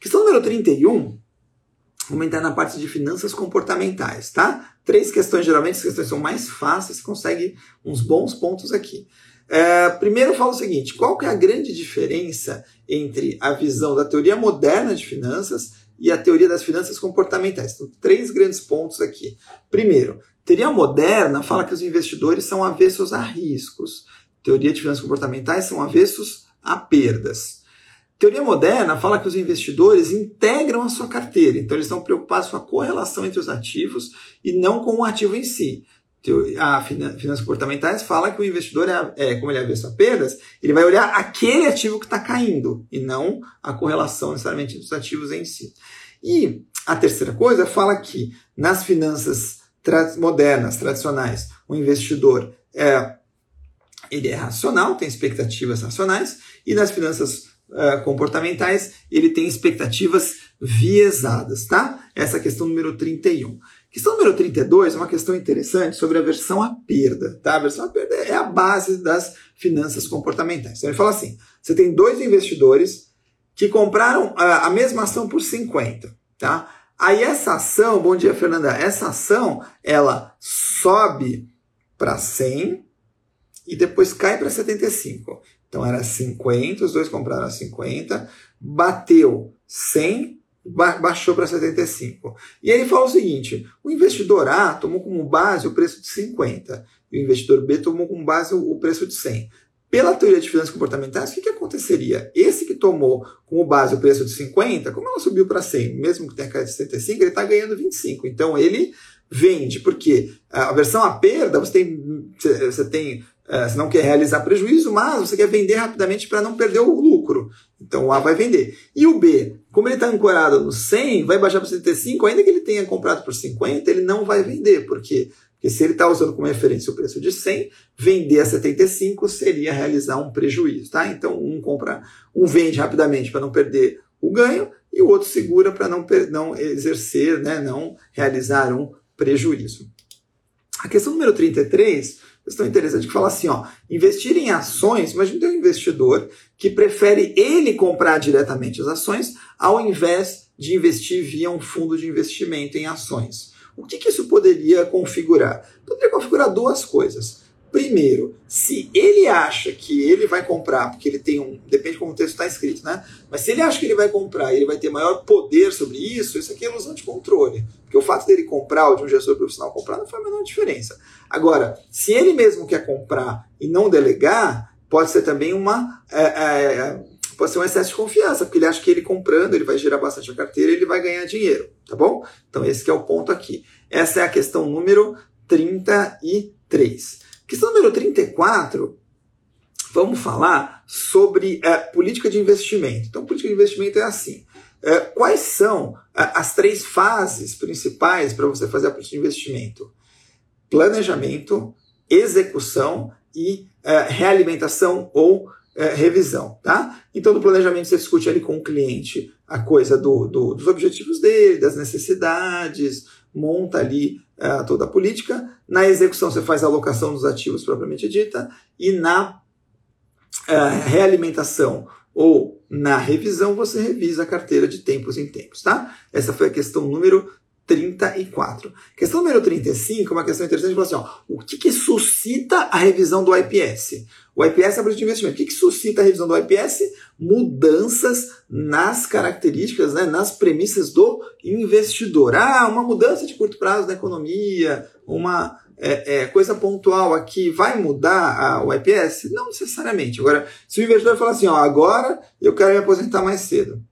Questão número 31, vamos entrar na parte de finanças comportamentais, tá? Três questões, geralmente as questões são mais fáceis, consegue uns bons pontos aqui. É, primeiro eu falo o seguinte: qual que é a grande diferença entre a visão da teoria moderna de finanças e a teoria das finanças comportamentais? Então, três grandes pontos aqui. Primeiro, teoria moderna fala que os investidores são avessos a riscos. Teoria de finanças comportamentais são avessos a perdas. Teoria moderna fala que os investidores integram a sua carteira, então eles estão preocupados com a correlação entre os ativos e não com o ativo em si. A finanças comportamentais fala que o investidor, é, é como ele é avesso a perdas, ele vai olhar aquele ativo que está caindo e não a correlação necessariamente entre os ativos em si. E a terceira coisa fala que nas finanças tra modernas, tradicionais, o investidor é, ele é racional, tem expectativas racionais, e nas finanças uh, comportamentais, ele tem expectativas viesadas, tá? Essa é a questão número 31. Questão número 32 é uma questão interessante sobre a versão à perda, tá? A versão à perda é a base das finanças comportamentais. Então ele fala assim: você tem dois investidores que compraram a, a mesma ação por 50, tá? Aí essa ação, bom dia Fernanda, essa ação ela sobe para 100 e depois cai para 75. Então era 50, os dois compraram a 50, bateu 100, baixou para 75. E ele fala o seguinte: o investidor A tomou como base o preço de 50, e o investidor B tomou como base o preço de 100. Pela teoria de finanças comportamentais, o que, que aconteceria? Esse que tomou como base o preço de 50, como ela subiu para 100, mesmo que tenha caído de 75, ele está ganhando 25. Então ele vende, porque a versão à perda, você tem, você tem é, você não quer realizar prejuízo, mas você quer vender rapidamente para não perder o lucro. Então o A vai vender. E o B, como ele está ancorado no 100, vai baixar para 75, ainda que ele tenha comprado por 50, ele não vai vender. Por quê? Porque se ele está usando como referência o preço de 100, vender a 75 seria realizar um prejuízo. Tá? Então um compra, um vende rapidamente para não perder o ganho e o outro segura para não, não exercer, né, não realizar um prejuízo. A questão número 33 questão interessante que fala assim, ó, investir em ações, imagine ter um investidor que prefere ele comprar diretamente as ações ao invés de investir via um fundo de investimento em ações. O que, que isso poderia configurar? Poderia configurar duas coisas. Primeiro, se ele acha que ele vai comprar, porque ele tem um. Depende como o texto está escrito, né? Mas se ele acha que ele vai comprar e ele vai ter maior poder sobre isso, isso aqui é ilusão de controle. Porque o fato dele comprar ou de um gestor profissional comprar não faz a menor diferença. Agora, se ele mesmo quer comprar e não delegar, pode ser também uma. É, é, pode ser um excesso de confiança, porque ele acha que ele comprando, ele vai gerar bastante a carteira e ele vai ganhar dinheiro, tá bom? Então esse é o ponto aqui. Essa é a questão número 33. Questão número 34, vamos falar sobre é, política de investimento. Então, política de investimento é assim. É, quais são é, as três fases principais para você fazer a política de investimento? Planejamento, execução e é, realimentação ou é, revisão, tá? Então, no planejamento você discute ali com o cliente a coisa do, do, dos objetivos dele, das necessidades, monta ali uh, toda a política. Na execução, você faz a alocação dos ativos propriamente dita. E na uh, realimentação ou na revisão você revisa a carteira de tempos em tempos, tá? Essa foi a questão número 34. Questão número 35 é uma questão interessante, assim, ó, o que, que suscita a revisão do IPS? O IPS é a política de investimento. O que, que suscita a revisão do IPS? Mudanças nas características, né, nas premissas do investidor. Ah, uma mudança de curto prazo da economia, uma é, é, coisa pontual aqui vai mudar a, o IPS? Não necessariamente. Agora, se o investidor falar assim, ó, agora eu quero me aposentar mais cedo.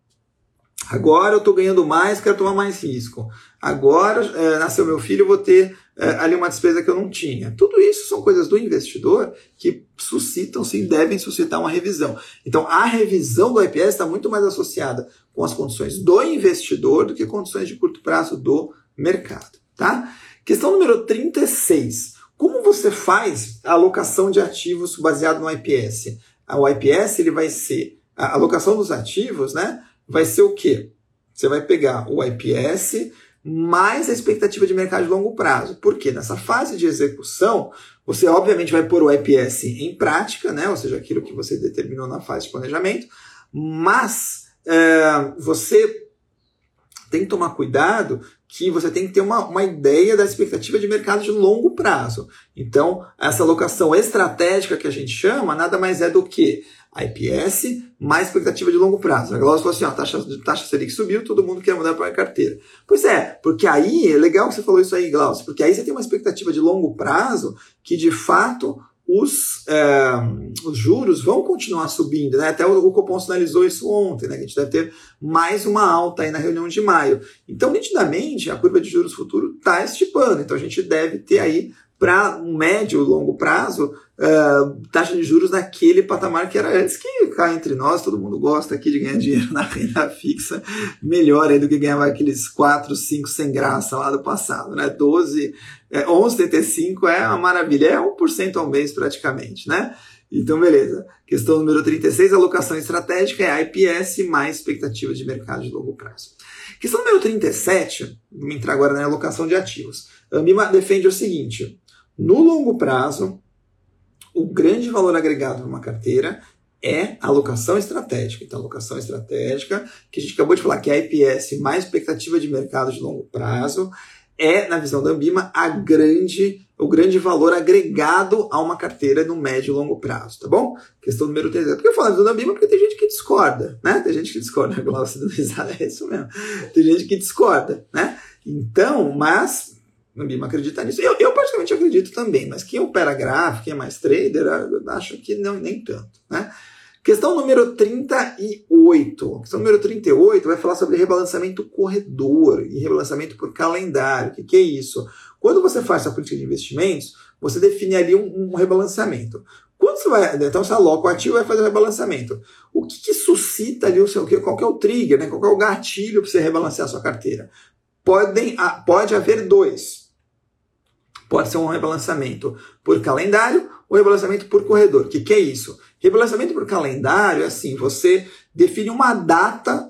Agora eu estou ganhando mais, quero tomar mais risco. Agora é, nasceu meu filho, vou ter é, ali uma despesa que eu não tinha. Tudo isso são coisas do investidor que suscitam, sim, devem suscitar uma revisão. Então, a revisão do IPS está muito mais associada com as condições do investidor do que condições de curto prazo do mercado. Tá? Questão número 36. Como você faz a alocação de ativos baseado no IPS? O IPS ele vai ser a alocação dos ativos, né? vai ser o quê? Você vai pegar o IPS mais a expectativa de mercado de longo prazo. Porque nessa fase de execução, você obviamente vai pôr o IPS em prática, né? ou seja, aquilo que você determinou na fase de planejamento, mas é, você tem que tomar cuidado que você tem que ter uma, uma ideia da expectativa de mercado de longo prazo. Então, essa alocação estratégica que a gente chama nada mais é do que IPS mais expectativa de longo prazo. A Glaucia falou assim, ó, taxa, taxa Selic subiu, todo mundo quer mudar para a carteira. Pois é, porque aí, é legal que você falou isso aí, Glaucia, porque aí você tem uma expectativa de longo prazo que, de fato, os, é, os juros vão continuar subindo, né? Até o, o Copom sinalizou isso ontem, né? Que a gente deve ter mais uma alta aí na reunião de maio. Então, nitidamente, a curva de juros futuro está estipando. Então, a gente deve ter aí para um médio longo prazo, uh, taxa de juros naquele patamar que era antes, que cá entre nós, todo mundo gosta aqui de ganhar dinheiro na renda fixa, melhor aí do que ganhava aqueles 4, 5 sem graça lá do passado, né? 12, é, 11,75 é uma maravilha, é 1% ao mês praticamente, né? Então, beleza. Questão número 36, alocação estratégica é IPS mais expectativa de mercado de longo prazo. Questão número 37, vamos entrar agora na alocação de ativos. A Ambima defende o seguinte: no longo prazo, o grande valor agregado numa carteira é a alocação estratégica. Então, alocação estratégica, que a gente acabou de falar que é a IPS mais expectativa de mercado de longo prazo, é, na visão da Ambima, a grande, o grande valor agregado a uma carteira no médio e longo prazo, tá bom? Questão número 3. Por que eu falo da visão da Ambima? Porque tem gente que discorda, né? Tem gente que discorda. Glaucia dando risada, é isso mesmo. Tem gente que discorda, né? Então, mas no BIM acredita nisso. Eu, eu praticamente acredito também, mas quem opera gráfico, quem é mais trader, eu acho que não, nem tanto. Né? Questão número 38. Questão número 38 vai falar sobre rebalançamento corredor e rebalançamento por calendário. O que, que é isso? Quando você faz essa política de investimentos, você define ali um, um rebalançamento. Quando você vai, então você aloca o ativo e vai fazer o rebalançamento. O que, que suscita ali o seu, qual que é o trigger, né? qual é o gatilho para você rebalancear a sua carteira? Podem, pode haver dois. Pode ser um rebalançamento por calendário ou rebalançamento por corredor. O que, que é isso? Rebalançamento por calendário é assim: você define uma data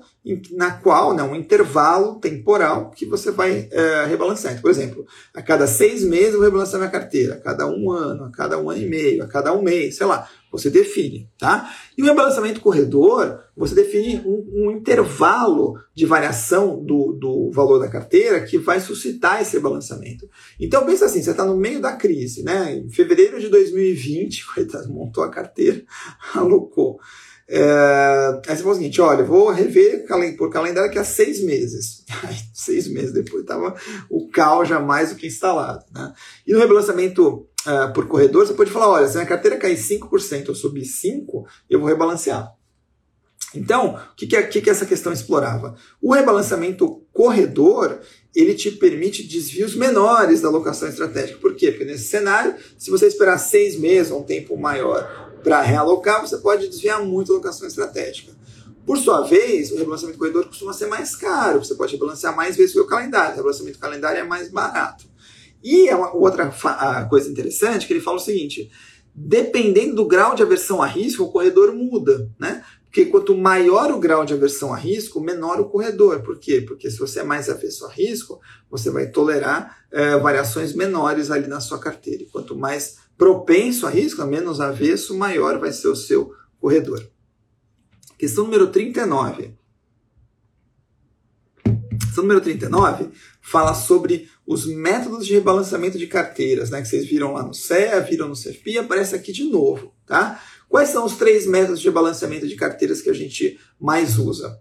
na qual, né, um intervalo temporal que você vai é, rebalançar. por exemplo, a cada seis meses eu vou rebalançar minha carteira, a cada um ano, a cada um ano e meio, a cada um mês, sei lá, você define, tá? E o rebalançamento corredor, você define um, um intervalo de variação do, do valor da carteira que vai suscitar esse rebalançamento. Então pensa assim, você está no meio da crise, né? Em fevereiro de 2020, montou a carteira, alocou. É, aí você falou o seguinte: olha, vou rever por calendário daqui a seis meses. Aí, seis meses depois estava o caos já mais do que instalado. Né? E no rebalanceamento uh, por corredor, você pode falar: olha, se a carteira cair 5% ou subir 5%, eu vou rebalancear. Então, o que, que, que, que essa questão explorava? O rebalanceamento corredor ele te permite desvios menores da alocação estratégica. Por quê? Porque nesse cenário, se você esperar seis meses ou um tempo maior para realocar, você pode desviar muito a alocação estratégica. Por sua vez, o rebalanceamento corredor costuma ser mais caro, você pode rebalancear mais vezes que o calendário. O rebalanceamento calendário é mais barato. E é uma outra coisa interessante que ele fala o seguinte: dependendo do grau de aversão a risco, o corredor muda, né? Porque quanto maior o grau de aversão a risco, menor o corredor. Por quê? Porque se você é mais avesso a risco, você vai tolerar é, variações menores ali na sua carteira. E quanto mais propenso a risco, menos avesso, maior vai ser o seu corredor. Questão número 39. Questão número 39 fala sobre os métodos de rebalanceamento de carteiras, né? Que vocês viram lá no CEA, viram no CFP, aparece aqui de novo, tá? Quais são os três métodos de balanceamento de carteiras que a gente mais usa?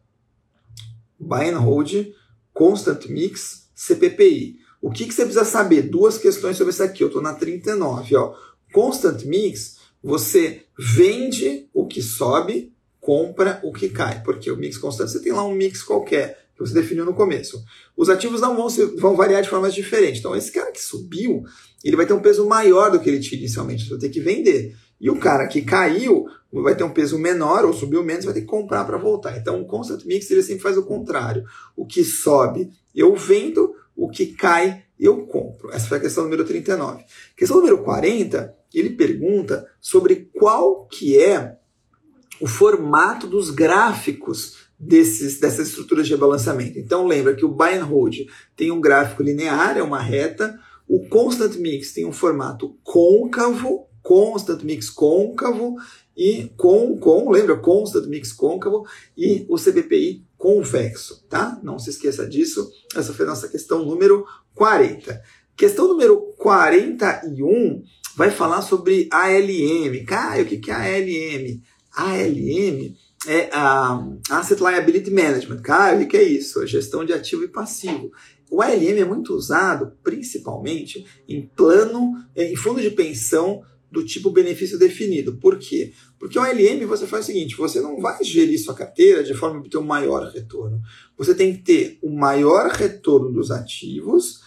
Buy and Hold, Constant Mix, CPPI. O que, que você precisa saber? Duas questões sobre isso aqui. Eu estou na 39. Ó. Constant Mix, você vende o que sobe, compra o que cai. Porque o mix constante, você tem lá um mix qualquer que você definiu no começo. Os ativos não vão, vão variar de formas diferentes. Então, esse cara que subiu, ele vai ter um peso maior do que ele tinha inicialmente. Você vai ter que vender. E o cara que caiu vai ter um peso menor ou subiu menos, vai ter que comprar para voltar. Então, o Constant Mix ele sempre faz o contrário. O que sobe, eu vendo, o que cai, eu compro. Essa foi a questão número 39. Questão número 40, ele pergunta sobre qual que é o formato dos gráficos desses, dessas estruturas de balanceamento. Então lembra que o buy and hold tem um gráfico linear, é uma reta, o constant mix tem um formato côncavo, constant mix côncavo e com, com, lembra? Constant mix côncavo e o CBPI convexo, tá? Não se esqueça disso. Essa foi a nossa questão número 40. Questão número 41 vai falar sobre ALM. Caio, o que é ALM? ALM é a Asset Liability Management. Caio, o que é isso? A gestão de ativo e passivo. O ALM é muito usado principalmente em plano, em fundo de pensão do tipo benefício definido. Por quê? Porque o ALM você faz o seguinte: você não vai gerir sua carteira de forma a ter um maior retorno. Você tem que ter o maior retorno dos ativos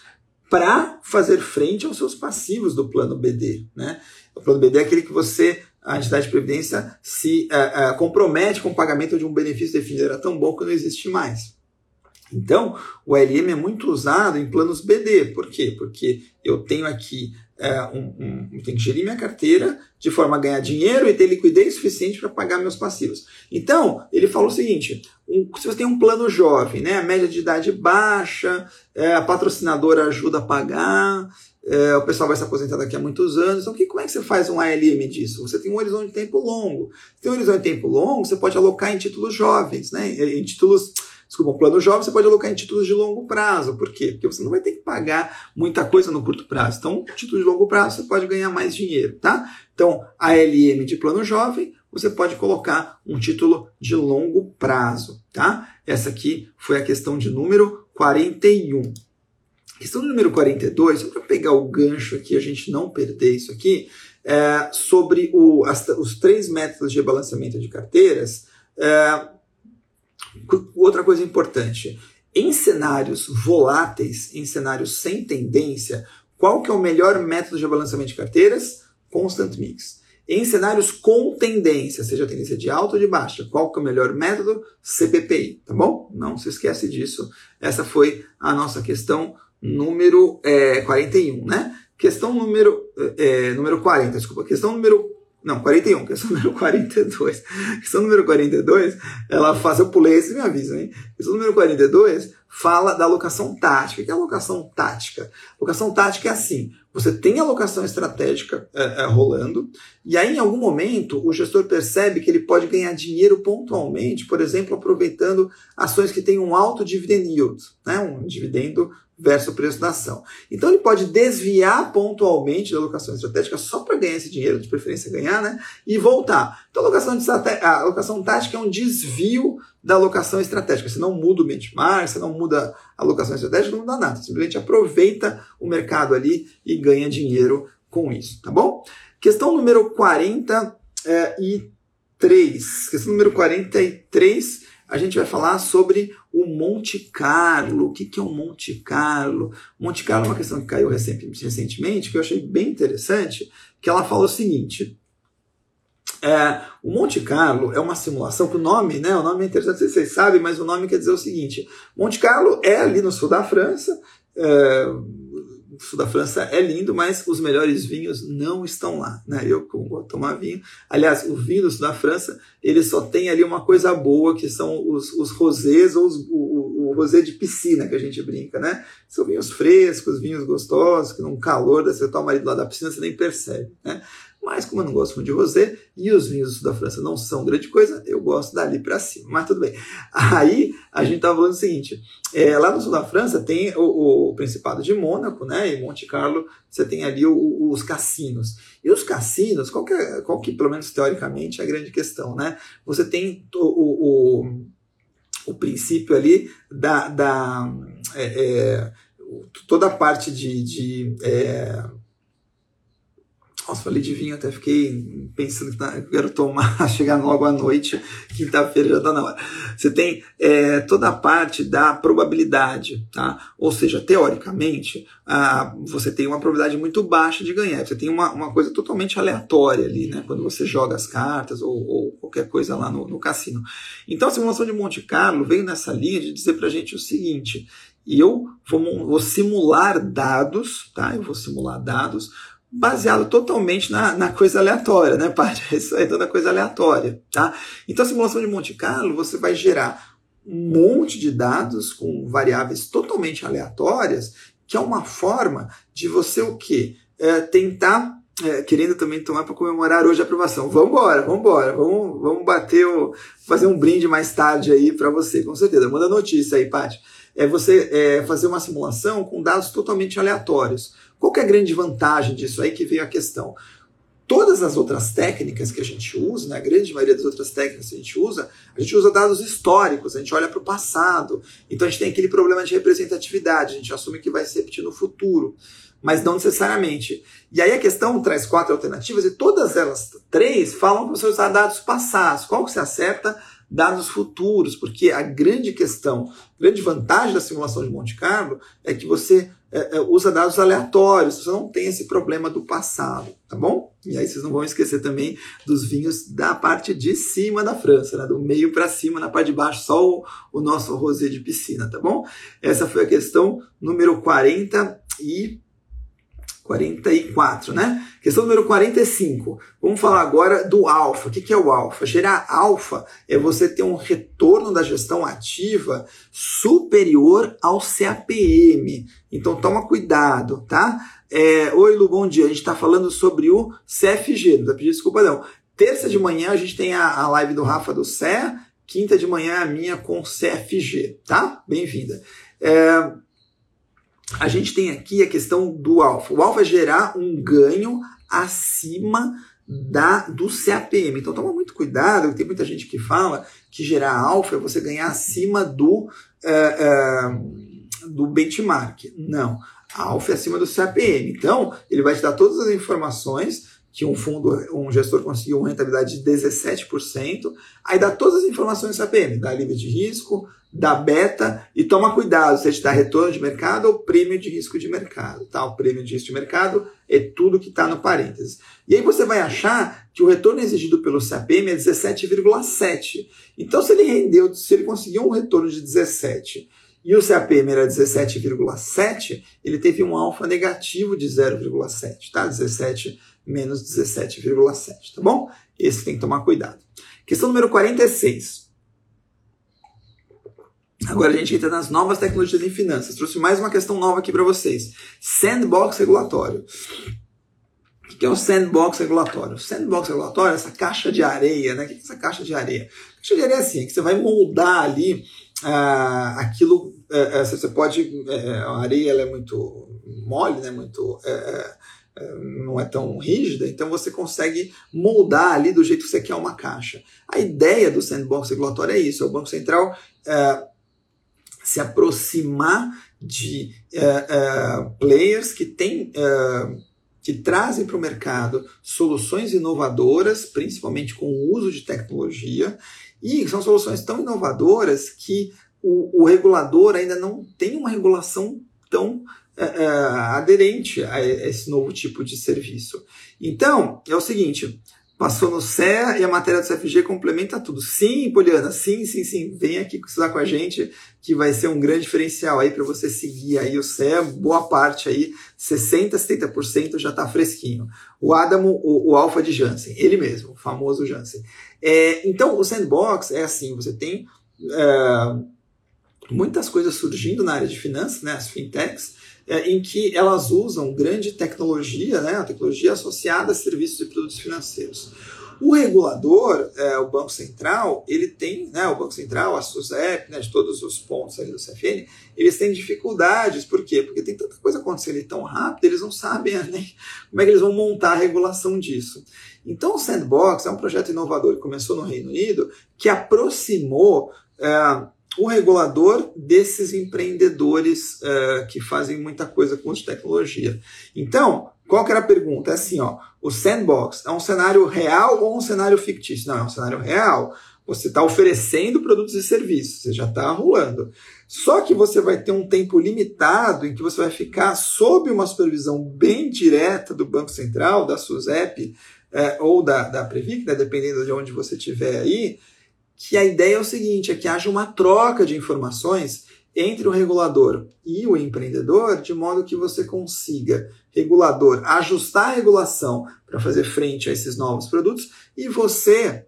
para fazer frente aos seus passivos do plano BD. Né? O plano BD é aquele que você, a entidade de previdência, se uh, uh, compromete com o pagamento de um benefício definido. Era tão bom que não existe mais. Então, o LM é muito usado em planos BD. Por quê? Porque eu tenho aqui é, um, um, tenho que gerir minha carteira de forma a ganhar dinheiro e ter liquidez suficiente para pagar meus passivos. Então, ele falou o seguinte: um, se você tem um plano jovem, né, a média de idade baixa, a patrocinadora ajuda a pagar, é, o pessoal vai se aposentar daqui a muitos anos. Então, que, como é que você faz um ALM disso? Você tem um horizonte de tempo longo. Se tem um horizonte de tempo longo, você pode alocar em títulos jovens, né, em títulos desculpa, um plano jovem você pode alocar em títulos de longo prazo. Por quê? Porque você não vai ter que pagar muita coisa no curto prazo. Então, título de longo prazo você pode ganhar mais dinheiro, tá? Então, a LM de plano jovem, você pode colocar um título de longo prazo, tá? Essa aqui foi a questão de número 41. Questão número 42, só para pegar o gancho aqui, a gente não perder isso aqui, é sobre o, as, os três métodos de balanceamento de carteiras. É, Outra coisa importante, em cenários voláteis, em cenários sem tendência, qual que é o melhor método de balanceamento de carteiras? Constant Mix. Em cenários com tendência, seja tendência de alta ou de baixa, qual que é o melhor método? CPPI, tá bom? Não se esquece disso. Essa foi a nossa questão número é, 41, né? Questão número, é, número 40, desculpa. Questão número não, 41, questão número 42. Questão número 42, ela faz, eu pulei esse me avisa, hein? Questão número 42 fala da alocação tática. O que é alocação tática? Alocação tática é assim: você tem a alocação estratégica é, é, rolando, e aí em algum momento o gestor percebe que ele pode ganhar dinheiro pontualmente, por exemplo, aproveitando ações que têm um alto dividend yield, né? um dividendo versus o preço da ação. Então ele pode desviar pontualmente da alocação estratégica só para ganhar esse dinheiro, de preferência ganhar, né? E voltar. Então a alocação, a alocação tática é um desvio da alocação estratégica. Você não muda o benchmark, você não muda a alocação estratégica, não muda nada. Simplesmente aproveita o mercado ali e ganha dinheiro com isso, tá bom? Questão número 43. É, questão número 43 a gente vai falar sobre o Monte Carlo. O que é o Monte Carlo? Monte Carlo é uma questão que caiu recentemente, que eu achei bem interessante, que ela fala o seguinte. É, o Monte Carlo é uma simulação que o nome, né? O nome é interessante, vocês sabem, mas o nome quer dizer o seguinte: Monte Carlo é ali no sul da França. É, o sul da França é lindo, mas os melhores vinhos não estão lá. Né? Eu vou tomar vinho. Aliás, o vinho do sul da França, ele só tem ali uma coisa boa, que são os, os rosés ou os, o, o, rosé de piscina, que a gente brinca, né? São vinhos frescos, vinhos gostosos, que num calor, você toma ali do lado da piscina, você nem percebe, né? Mas como eu não gosto muito de rosé e os vinhos do sul da França não são grande coisa, eu gosto dali para cima. Mas tudo bem. Aí a gente estava falando o seguinte: é, lá no sul da França tem o, o, Principado de Mônaco, né? E Monte Carlo você tem ali o, os cassinos. E os cassinos, qual que, é, qual que, pelo menos teoricamente, é a grande questão, né? Você tem o, o, o princípio ali da. da é, é, toda a parte de, de é, nossa, falei de vinho, até fiquei pensando que tá, quero tomar, chegar logo à noite, quinta-feira já está na hora. Você tem é, toda a parte da probabilidade, tá? Ou seja, teoricamente, ah, você tem uma probabilidade muito baixa de ganhar. Você tem uma, uma coisa totalmente aleatória ali, né? Quando você joga as cartas ou, ou qualquer coisa lá no, no cassino. Então, a simulação de Monte Carlo veio nessa linha de dizer para a gente o seguinte: eu vou, vou simular dados, tá? Eu vou simular dados baseado totalmente na, na coisa aleatória, né, Paty? Isso aí é toda coisa aleatória, tá? Então, a simulação de Monte Carlo, você vai gerar um monte de dados com variáveis totalmente aleatórias, que é uma forma de você o quê? É, tentar é, querendo também tomar para comemorar hoje a aprovação. Vamos embora, vamos embora, vamos, vamos bater o, fazer um brinde mais tarde aí para você, com certeza. Manda notícia aí, Paty. É você é, fazer uma simulação com dados totalmente aleatórios. Qual é a grande vantagem disso aí que veio a questão? Todas as outras técnicas que a gente usa, né, a grande maioria das outras técnicas que a gente usa, a gente usa dados históricos, a gente olha para o passado. Então a gente tem aquele problema de representatividade, a gente assume que vai se repetir no futuro, mas não necessariamente. E aí a questão traz quatro alternativas e todas elas três falam para você usar dados passados. Qual que você acerta? Dados futuros, porque a grande questão, a grande vantagem da simulação de Monte Carlo é que você é, é, usa dados aleatórios, você não tem esse problema do passado, tá bom? E aí vocês não vão esquecer também dos vinhos da parte de cima da França, né? do meio para cima, na parte de baixo, só o, o nosso rosé de piscina, tá bom? Essa foi a questão número 40 e 44, né? Questão número 45. Vamos falar agora do alfa. O que é o alfa? Gerar alfa é você ter um retorno da gestão ativa superior ao CAPM. Então toma cuidado, tá? É, Oi, Lu, bom dia. A gente está falando sobre o CFG, não tá pedindo desculpa não. Terça de manhã a gente tem a, a live do Rafa do CE, quinta de manhã a minha com CFG, tá? Bem-vinda. É, a gente tem aqui a questão do alfa. O alfa é gerar um ganho acima da do CAPM. Então toma muito cuidado, tem muita gente que fala que gerar alfa é você ganhar acima do, uh, uh, do benchmark. Não. A alfa é acima do CAPM. Então, ele vai te dar todas as informações que um fundo, um gestor conseguiu uma rentabilidade de 17%, aí dá todas as informações do CAPM, dá livre de risco, da beta e toma cuidado se está retorno de mercado ou prêmio de risco de mercado. Tá? O prêmio de risco de mercado é tudo que está no parênteses. E aí você vai achar que o retorno exigido pelo CAPM é 17,7. Então, se ele rendeu, se ele conseguiu um retorno de 17 e o CAPM era 17,7, ele teve um alfa negativo de 0,7, tá? 17 menos 17,7, tá bom? Esse tem que tomar cuidado. Questão número 46. Agora a gente entra nas novas tecnologias em finanças. Trouxe mais uma questão nova aqui para vocês. Sandbox regulatório. O que é o sandbox regulatório? O sandbox regulatório é essa caixa de areia, né? O que é essa caixa de areia? A caixa de areia é assim, é que você vai moldar ali ah, aquilo. É, é, você pode. É, a areia é muito mole, né? Muito. não é tão rígida, então você consegue moldar ali do jeito que você quer uma caixa. A ideia do sandbox regulatório é isso: é o Banco Central se aproximar de uh, uh, players que têm uh, que trazem para o mercado soluções inovadoras, principalmente com o uso de tecnologia, e são soluções tão inovadoras que o, o regulador ainda não tem uma regulação tão aderente a esse novo tipo de serviço. Então, é o seguinte: Passou no CE e a matéria do CFG complementa tudo. Sim, Poliana, sim, sim, sim. Vem aqui estudar com a gente, que vai ser um grande diferencial aí para você seguir aí o CE. Boa parte aí, 60%, 70% já está fresquinho. O Adamo, o, o Alfa de Jansen, ele mesmo, o famoso Jansen. É, então, o Sandbox é assim, você tem é, muitas coisas surgindo na área de finanças, né, as fintechs, é, em que elas usam grande tecnologia, né, a tecnologia associada a serviços e produtos financeiros. O regulador, é, o Banco Central, ele tem, né, o Banco Central, a SUSEP, né, de todos os pontos ali do CFN, eles têm dificuldades. Por quê? Porque tem tanta coisa acontecendo tão rápido, eles não sabem né, como é que eles vão montar a regulação disso. Então, o Sandbox é um projeto inovador que começou no Reino Unido, que aproximou é, o regulador desses empreendedores é, que fazem muita coisa com tecnologia. Então, qual que era a pergunta? É assim, ó, o sandbox é um cenário real ou um cenário fictício? Não, é um cenário real. Você está oferecendo produtos e serviços, você já está rolando. Só que você vai ter um tempo limitado em que você vai ficar sob uma supervisão bem direta do Banco Central, da SUSEP é, ou da, da Previc, né, dependendo de onde você estiver aí, que a ideia é o seguinte, é que haja uma troca de informações entre o regulador e o empreendedor, de modo que você consiga, regulador, ajustar a regulação para fazer frente a esses novos produtos e você,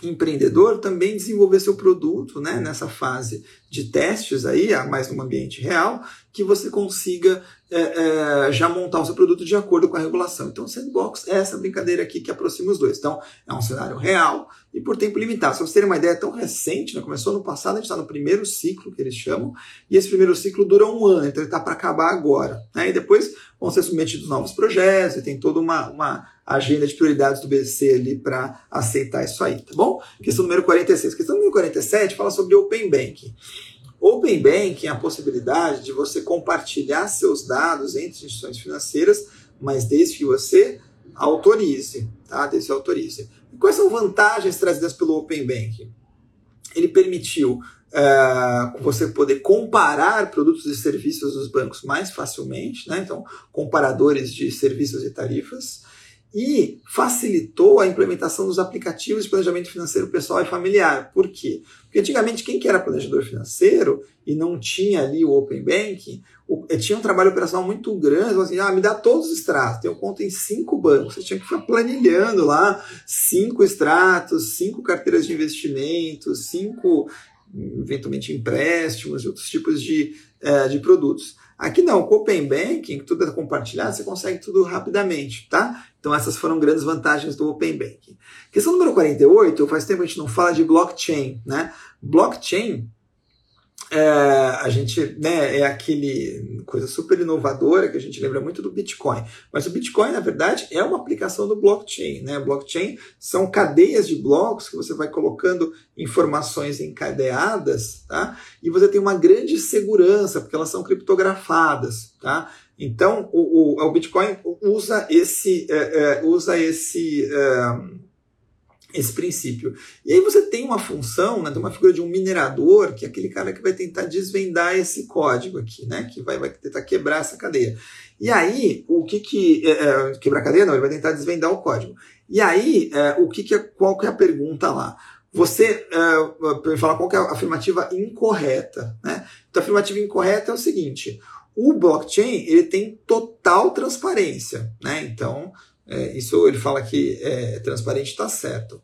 empreendedor, também desenvolver seu produto né, nessa fase de testes aí, mais no ambiente real, que você consiga é, é, já montar o seu produto de acordo com a regulação. Então, o sandbox é essa brincadeira aqui que aproxima os dois. Então, é um cenário real e por tempo limitado. Se vocês terem uma ideia, é tão recente, né? começou no passado, a gente está no primeiro ciclo, que eles chamam, e esse primeiro ciclo dura um ano, então ele está para acabar agora. Né? E depois vão ser submetidos novos projetos, e tem toda uma, uma agenda de prioridades do BC ali para aceitar isso aí, tá bom? Questão número 46. Questão número 47 fala sobre Open Banking. Open Banking é a possibilidade de você compartilhar seus dados entre instituições financeiras, mas desde que você autorize, tá? Desde que autorize. E quais são vantagens trazidas pelo Open Banking? Ele permitiu uh, você poder comparar produtos e serviços dos bancos mais facilmente, né? Então, comparadores de serviços e tarifas e facilitou a implementação dos aplicativos de planejamento financeiro pessoal e familiar. Por quê? Porque antigamente quem que era planejador financeiro e não tinha ali o Open Banking, eh, tinha um trabalho operacional muito grande, assim, ah, me dá todos os extratos, tenho conta em cinco bancos, você tinha que ficar planilhando lá cinco extratos, cinco carteiras de investimento, cinco eventualmente empréstimos e outros tipos de, eh, de produtos. Aqui não, com o Open Banking, tudo é compartilhado, você consegue tudo rapidamente, tá? Então essas foram grandes vantagens do Open Banking. Questão número 48, faz tempo que a gente não fala de blockchain, né? Blockchain é, a gente né, é aquele coisa super inovadora que a gente lembra muito do Bitcoin. Mas o Bitcoin, na verdade, é uma aplicação do blockchain. Né? Blockchain são cadeias de blocos que você vai colocando informações encadeadas, tá? E você tem uma grande segurança, porque elas são criptografadas, tá? Então, o, o, o Bitcoin usa esse, é, é, usa esse é, esse princípio. E aí você tem uma função, né, tem uma figura de um minerador, que é aquele cara que vai tentar desvendar esse código aqui, né, que vai, vai tentar quebrar essa cadeia. E aí, o que que... É, é, quebrar a cadeia? Não, ele vai tentar desvendar o código. E aí, é, o que que é, qual que é a pergunta lá? Você é, falar qual que é a afirmativa incorreta, né? Então, a afirmativa incorreta é o seguinte, o blockchain, ele tem total transparência, né? Então, é, isso ele fala que é transparente, está certo.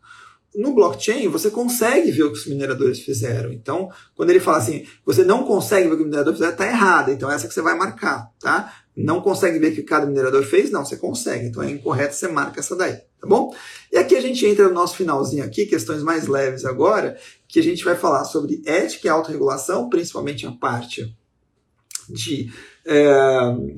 No blockchain, você consegue ver o que os mineradores fizeram. Então, quando ele fala assim, você não consegue ver o que o minerador fizeram, está errado. Então, essa que você vai marcar, tá? Não consegue ver o que cada minerador fez? Não, você consegue. Então, é incorreto, você marca essa daí, tá bom? E aqui a gente entra no nosso finalzinho aqui, questões mais leves agora, que a gente vai falar sobre ética e autorregulação, principalmente a parte de é,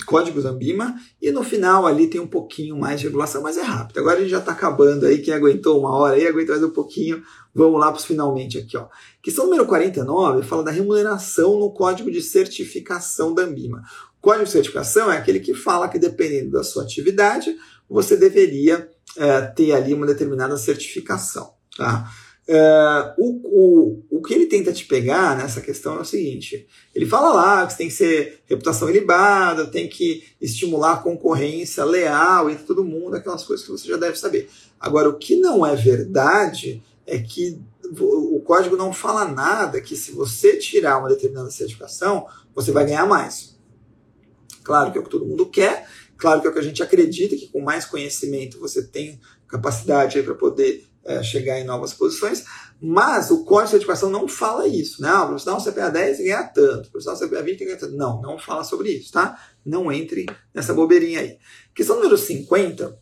códigos Ambima, e no final ali tem um pouquinho mais de regulação, mas é rápido. Agora a gente já está acabando aí, quem aguentou uma hora aí, aguenta mais um pouquinho, vamos lá para os finalmente aqui. Ó. Questão número 49 fala da remuneração no código de certificação da Ambima. O código de certificação é aquele que fala que dependendo da sua atividade, você deveria é, ter ali uma determinada certificação. Tá? Uh, o, o, o que ele tenta te pegar nessa questão é o seguinte: ele fala lá que você tem que ser reputação ilibada, tem que estimular a concorrência leal entre todo mundo, aquelas coisas que você já deve saber. Agora, o que não é verdade é que o código não fala nada que se você tirar uma determinada certificação, você vai ganhar mais. Claro que é o que todo mundo quer, claro que é o que a gente acredita, que com mais conhecimento você tem capacidade para poder é, chegar em novas posições, mas o código de certificação não fala isso, né? Ah, dar um CPA 10 tem que ganhar tanto, dar um CPA 20 tem que ganhar tanto. Não, não fala sobre isso, tá? Não entre nessa bobeirinha aí. Questão número 50,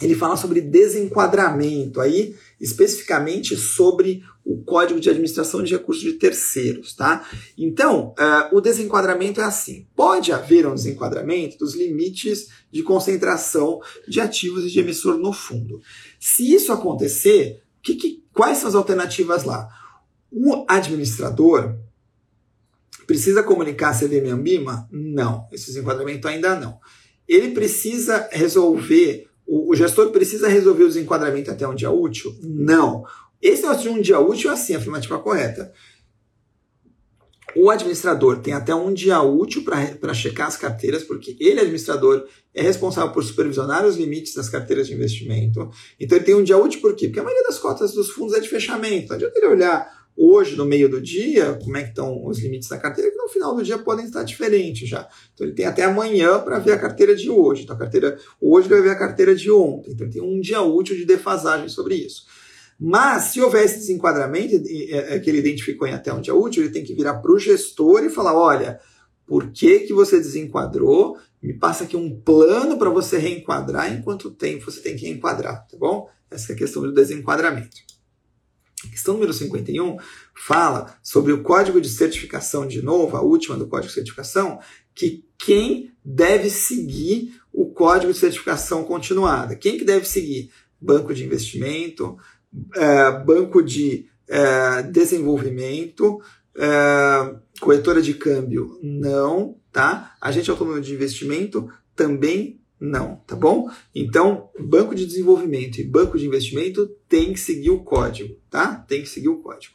ele fala sobre desenquadramento, aí especificamente sobre o Código de Administração de Recursos de Terceiros, tá? Então, uh, o desenquadramento é assim: pode haver um desenquadramento dos limites de concentração de ativos e de emissor no fundo. Se isso acontecer, que, que, quais são as alternativas lá? O administrador precisa comunicar a CVM Ambima? Não, esse desenquadramento ainda não. Ele precisa resolver o, gestor precisa resolver o desenquadramento até um dia útil? Não. Esse negócio de um dia útil é assim, a afirmativa correta. O administrador tem até um dia útil para checar as carteiras, porque ele, administrador, é responsável por supervisionar os limites das carteiras de investimento. Então ele tem um dia útil por quê? Porque a maioria das cotas dos fundos é de fechamento. Não adianta ele olhar hoje, no meio do dia, como é que estão os limites da carteira, que no final do dia podem estar diferentes já. Então ele tem até amanhã para ver a carteira de hoje. Então a carteira hoje vai ver a carteira de ontem. Então ele tem um dia útil de defasagem sobre isso. Mas se houver esse desenquadramento é, é, que ele identificou em até um dia útil, ele tem que virar para o gestor e falar: olha, por que, que você desenquadrou? Me passa aqui um plano para você reenquadrar em quanto tempo você tem que enquadrar, tá bom? Essa é a questão do desenquadramento. Questão número 51 fala sobre o código de certificação, de novo, a última do código de certificação, que quem deve seguir o código de certificação continuada. Quem que deve seguir? Banco de investimento, é, banco de é, desenvolvimento, é, corretora de câmbio, não, tá? Agente autônomo de investimento também não, tá bom? Então, banco de desenvolvimento e banco de investimento tem que seguir o código, tá? Tem que seguir o código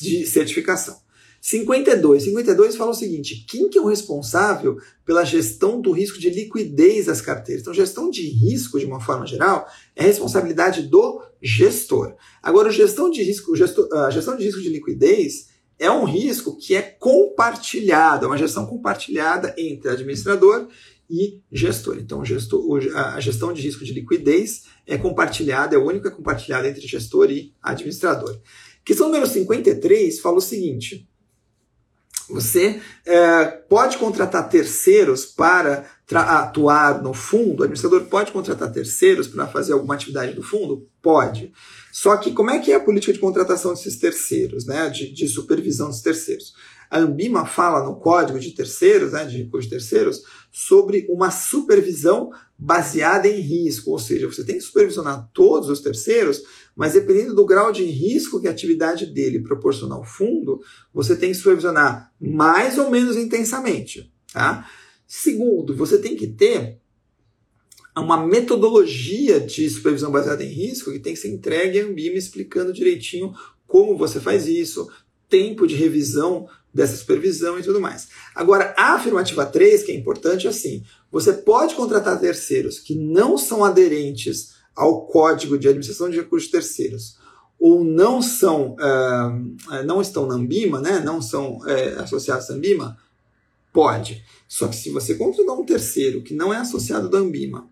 de certificação. 52. 52 fala o seguinte: quem que é o responsável pela gestão do risco de liquidez das carteiras? Então, gestão de risco, de uma forma geral, é responsabilidade do gestor. Agora, gestão de risco, a gestão de risco de liquidez é um risco que é compartilhado, é uma gestão compartilhada entre administrador e gestor. Então, gestor, a gestão de risco de liquidez é compartilhada, é única compartilhada entre gestor e administrador. Questão número 53 fala o seguinte: você é, pode contratar terceiros para atuar no fundo? O administrador pode contratar terceiros para fazer alguma atividade do fundo? Pode. Só que como é que é a política de contratação desses terceiros, né? de, de supervisão dos terceiros? A Ambima fala no código de terceiros, né, de de terceiros, sobre uma supervisão baseada em risco, ou seja, você tem que supervisionar todos os terceiros, mas dependendo do grau de risco que a atividade dele proporciona ao fundo, você tem que supervisionar mais ou menos intensamente. Tá? Segundo, você tem que ter uma metodologia de supervisão baseada em risco que tem que ser entregue à Ambima explicando direitinho como você faz isso, tempo de revisão dessa supervisão e tudo mais. Agora, a afirmativa 3, que é importante, é assim: você pode contratar terceiros que não são aderentes ao Código de Administração de Recursos Terceiros ou não são uh, não estão na Ambima, né, não são uh, associados à Ambima, pode. Só que se você contratar um terceiro que não é associado da Ambima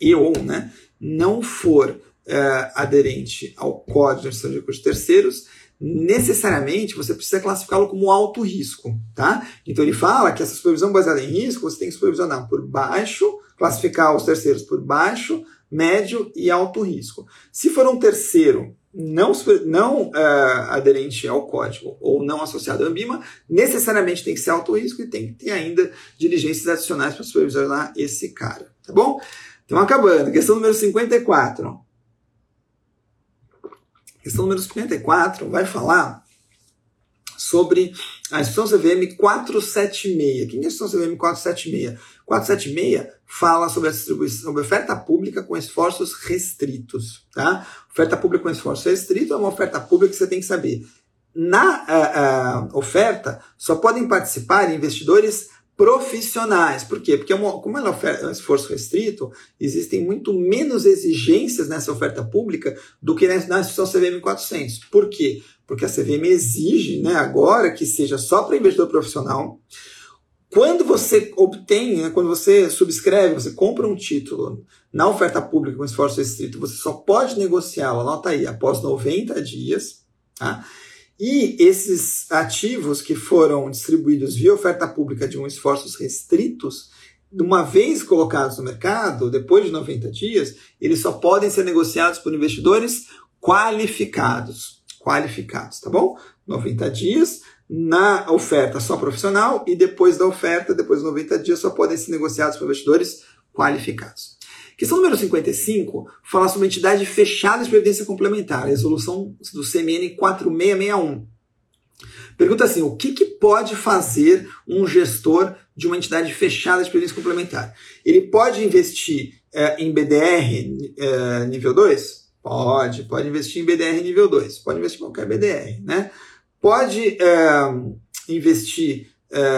e ou né, não for uh, aderente ao Código de Administração de Recursos Terceiros, necessariamente você precisa classificá-lo como alto risco, tá? Então ele fala que essa supervisão baseada em risco você tem que supervisionar por baixo, classificar os terceiros por baixo, médio e alto risco. Se for um terceiro não, não uh, aderente ao código ou não associado à Ambima, necessariamente tem que ser alto risco e tem que ter ainda diligências adicionais para supervisionar esse cara, tá bom? Então, acabando. Questão número 54. Questão número 54 vai falar sobre a instrução CVM 476. Quem é a instrução CVM 476? 476 fala sobre a distribuição, sobre oferta pública com esforços restritos. Tá? Oferta pública com esforço restrito é uma oferta pública que você tem que saber. Na uh, uh, oferta, só podem participar investidores profissionais. Por quê? Porque é como ela é um esforço restrito, existem muito menos exigências nessa oferta pública do que na instituição CVM 400. Por quê? Porque a CVM exige né, agora que seja só para investidor profissional, quando você obtém, né, quando você subscreve, você compra um título na oferta pública com esforço restrito, você só pode negociá-lo, anota aí, após 90 dias. Tá? E esses ativos que foram distribuídos via oferta pública de um esforços restritos, uma vez colocados no mercado, depois de 90 dias, eles só podem ser negociados por investidores qualificados. Qualificados, tá bom? 90 dias, na oferta só profissional e depois da oferta, depois de 90 dias, só podem ser negociados por investidores qualificados. Questão número 55 fala sobre entidade fechada de previdência complementar, resolução do CMN 4661. Pergunta assim: o que, que pode fazer um gestor de uma entidade fechada de previdência complementar? Ele pode investir é, em BDR é, nível 2? Pode, pode investir em BDR nível 2, pode investir em qualquer BDR, né? Pode é, investir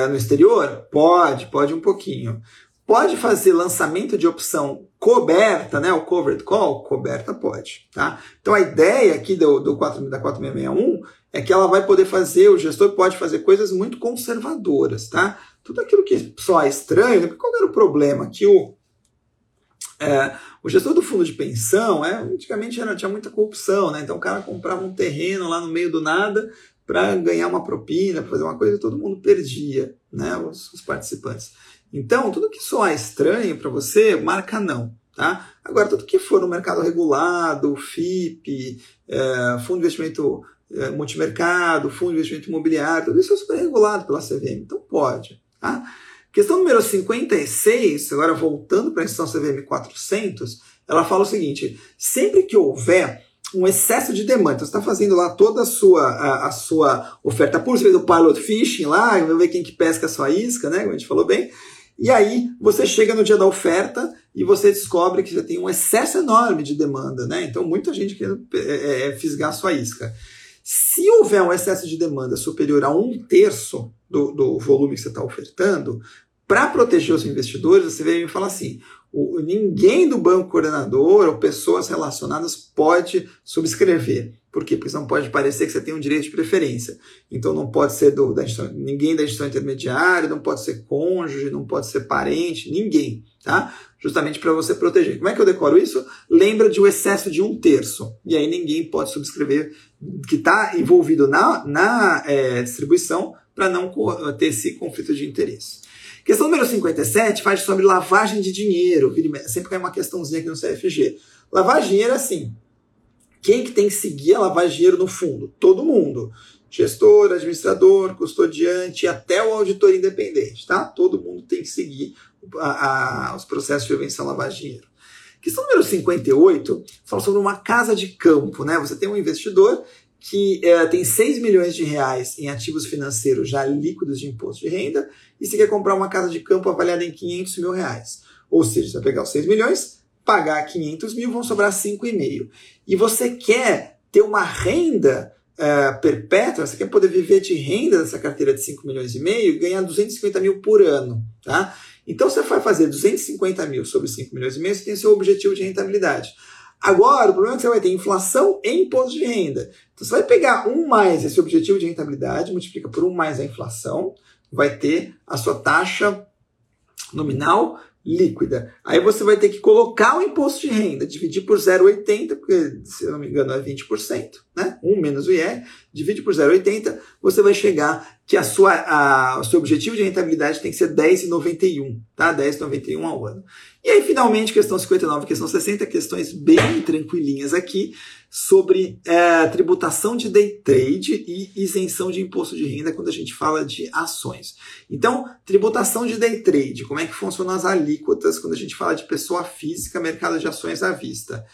no exterior? Pode, pode um pouquinho. Pode fazer lançamento de opção coberta, né? O covered call, coberta pode, tá? Então a ideia aqui do, do 4, da 4661 é que ela vai poder fazer, o gestor pode fazer coisas muito conservadoras, tá? Tudo aquilo que só é estranho, né? qual era o problema? Que o, é, o gestor do fundo de pensão, é, antigamente era, tinha muita corrupção, né? Então o cara comprava um terreno lá no meio do nada, para ganhar uma propina, fazer uma coisa, todo mundo perdia, né, os, os participantes. Então, tudo que soar estranho para você, marca não. Tá? Agora, tudo que for no mercado regulado, FIP, é, Fundo de Investimento é, Multimercado, Fundo de Investimento Imobiliário, tudo isso é super regulado pela CVM, então pode. Tá? Questão número 56, agora voltando para a instrução CVM 400, ela fala o seguinte: sempre que houver um excesso de demanda. Então, você está fazendo lá toda a sua, a, a, sua oferta pública, você fez o pilot fishing lá, vamos ver quem que pesca a sua isca, né? Como a gente falou bem. E aí você chega no dia da oferta e você descobre que já tem um excesso enorme de demanda, né? Então muita gente quer é, é, é, fisgar sua isca. Se houver um excesso de demanda superior a um terço do, do volume que você está ofertando, para proteger os investidores, você vem e fala assim: o, ninguém do banco coordenador ou pessoas relacionadas pode subscrever. Por quê? Porque não pode parecer que você tem um direito de preferência. Então não pode ser do, da ninguém da instituição intermediária, não pode ser cônjuge, não pode ser parente, ninguém, tá? Justamente para você proteger. Como é que eu decoro isso? Lembra de um excesso de um terço. E aí ninguém pode subscrever que está envolvido na, na é, distribuição para não ter esse conflito de interesse. Questão número 57 faz sobre lavagem de dinheiro. Sempre cai uma questãozinha aqui no CFG. Lavar dinheiro é assim. Quem que tem que seguir a lavar dinheiro no fundo? Todo mundo. Gestor, administrador, custodiante, até o auditor independente, tá? Todo mundo tem que seguir a, a, os processos de prevenção à lavagem de dinheiro. Questão número 58 fala sobre uma casa de campo, né? Você tem um investidor que é, tem 6 milhões de reais em ativos financeiros já líquidos de imposto de renda e você quer comprar uma casa de campo avaliada em 500 mil reais. Ou seja, você vai pegar os 6 milhões, pagar 500 mil, vão sobrar 5,5. E você quer ter uma renda uh, perpétua, você quer poder viver de renda dessa carteira de 5 milhões e meio e ganhar 250 mil por ano. Tá? Então você vai fazer 250 mil sobre 5 milhões e meio, você tem seu objetivo de rentabilidade. Agora, o problema é que você vai ter inflação e imposto de renda. Então, você vai pegar um mais esse objetivo de rentabilidade, multiplica por um mais a inflação, vai ter a sua taxa nominal líquida. Aí você vai ter que colocar o imposto de renda, dividir por 0,80, porque, se eu não me engano, é 20%, né? 1 menos o IR, divide por 0,80, você vai chegar que a sua, a, o seu objetivo de rentabilidade tem que ser 10,91, tá? 10,91 ao ano. E aí, finalmente, questão 59 e questão 60, questões bem tranquilinhas aqui sobre é, tributação de day trade e isenção de imposto de renda quando a gente fala de ações. Então, tributação de day trade, como é que funcionam as alíquotas quando a gente fala de pessoa física, mercado de ações à vista?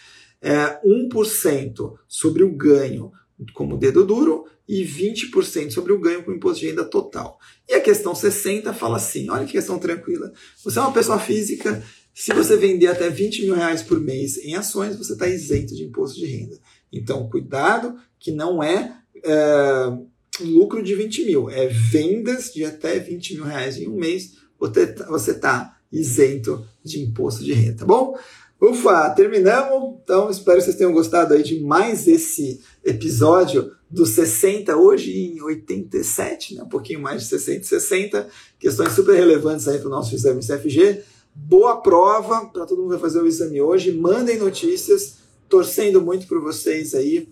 É, 1% sobre o ganho como dedo duro e 20% sobre o ganho com imposto de renda total. E a questão 60 fala assim: olha que questão tranquila. Você é uma pessoa física, se você vender até 20 mil reais por mês em ações, você está isento de imposto de renda. Então, cuidado que não é, é lucro de 20 mil, é vendas de até 20 mil reais em um mês, você está isento de imposto de renda, tá bom? Ufa, terminamos. Então, espero que vocês tenham gostado aí de mais esse episódio dos 60, hoje em 87, né? um pouquinho mais de 60 e 60. Questões super relevantes aí para o nosso exame CFG. Boa prova para todo mundo que vai fazer o exame hoje. Mandem notícias, torcendo muito por vocês aí.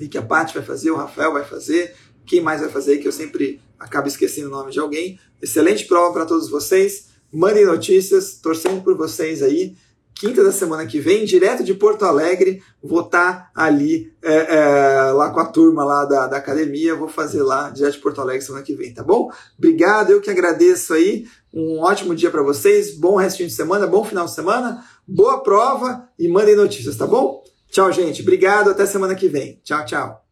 E que a Paty vai fazer, o Rafael vai fazer. Quem mais vai fazer, que eu sempre acabo esquecendo o nome de alguém. Excelente prova para todos vocês. Mandem notícias, torcendo por vocês aí quinta da semana que vem, direto de Porto Alegre, vou estar tá ali é, é, lá com a turma lá da, da academia, vou fazer lá direto de Porto Alegre semana que vem, tá bom? Obrigado, eu que agradeço aí, um ótimo dia para vocês, bom restinho de semana, bom final de semana, boa prova e mandem notícias, tá bom? Tchau, gente, obrigado, até semana que vem. Tchau, tchau.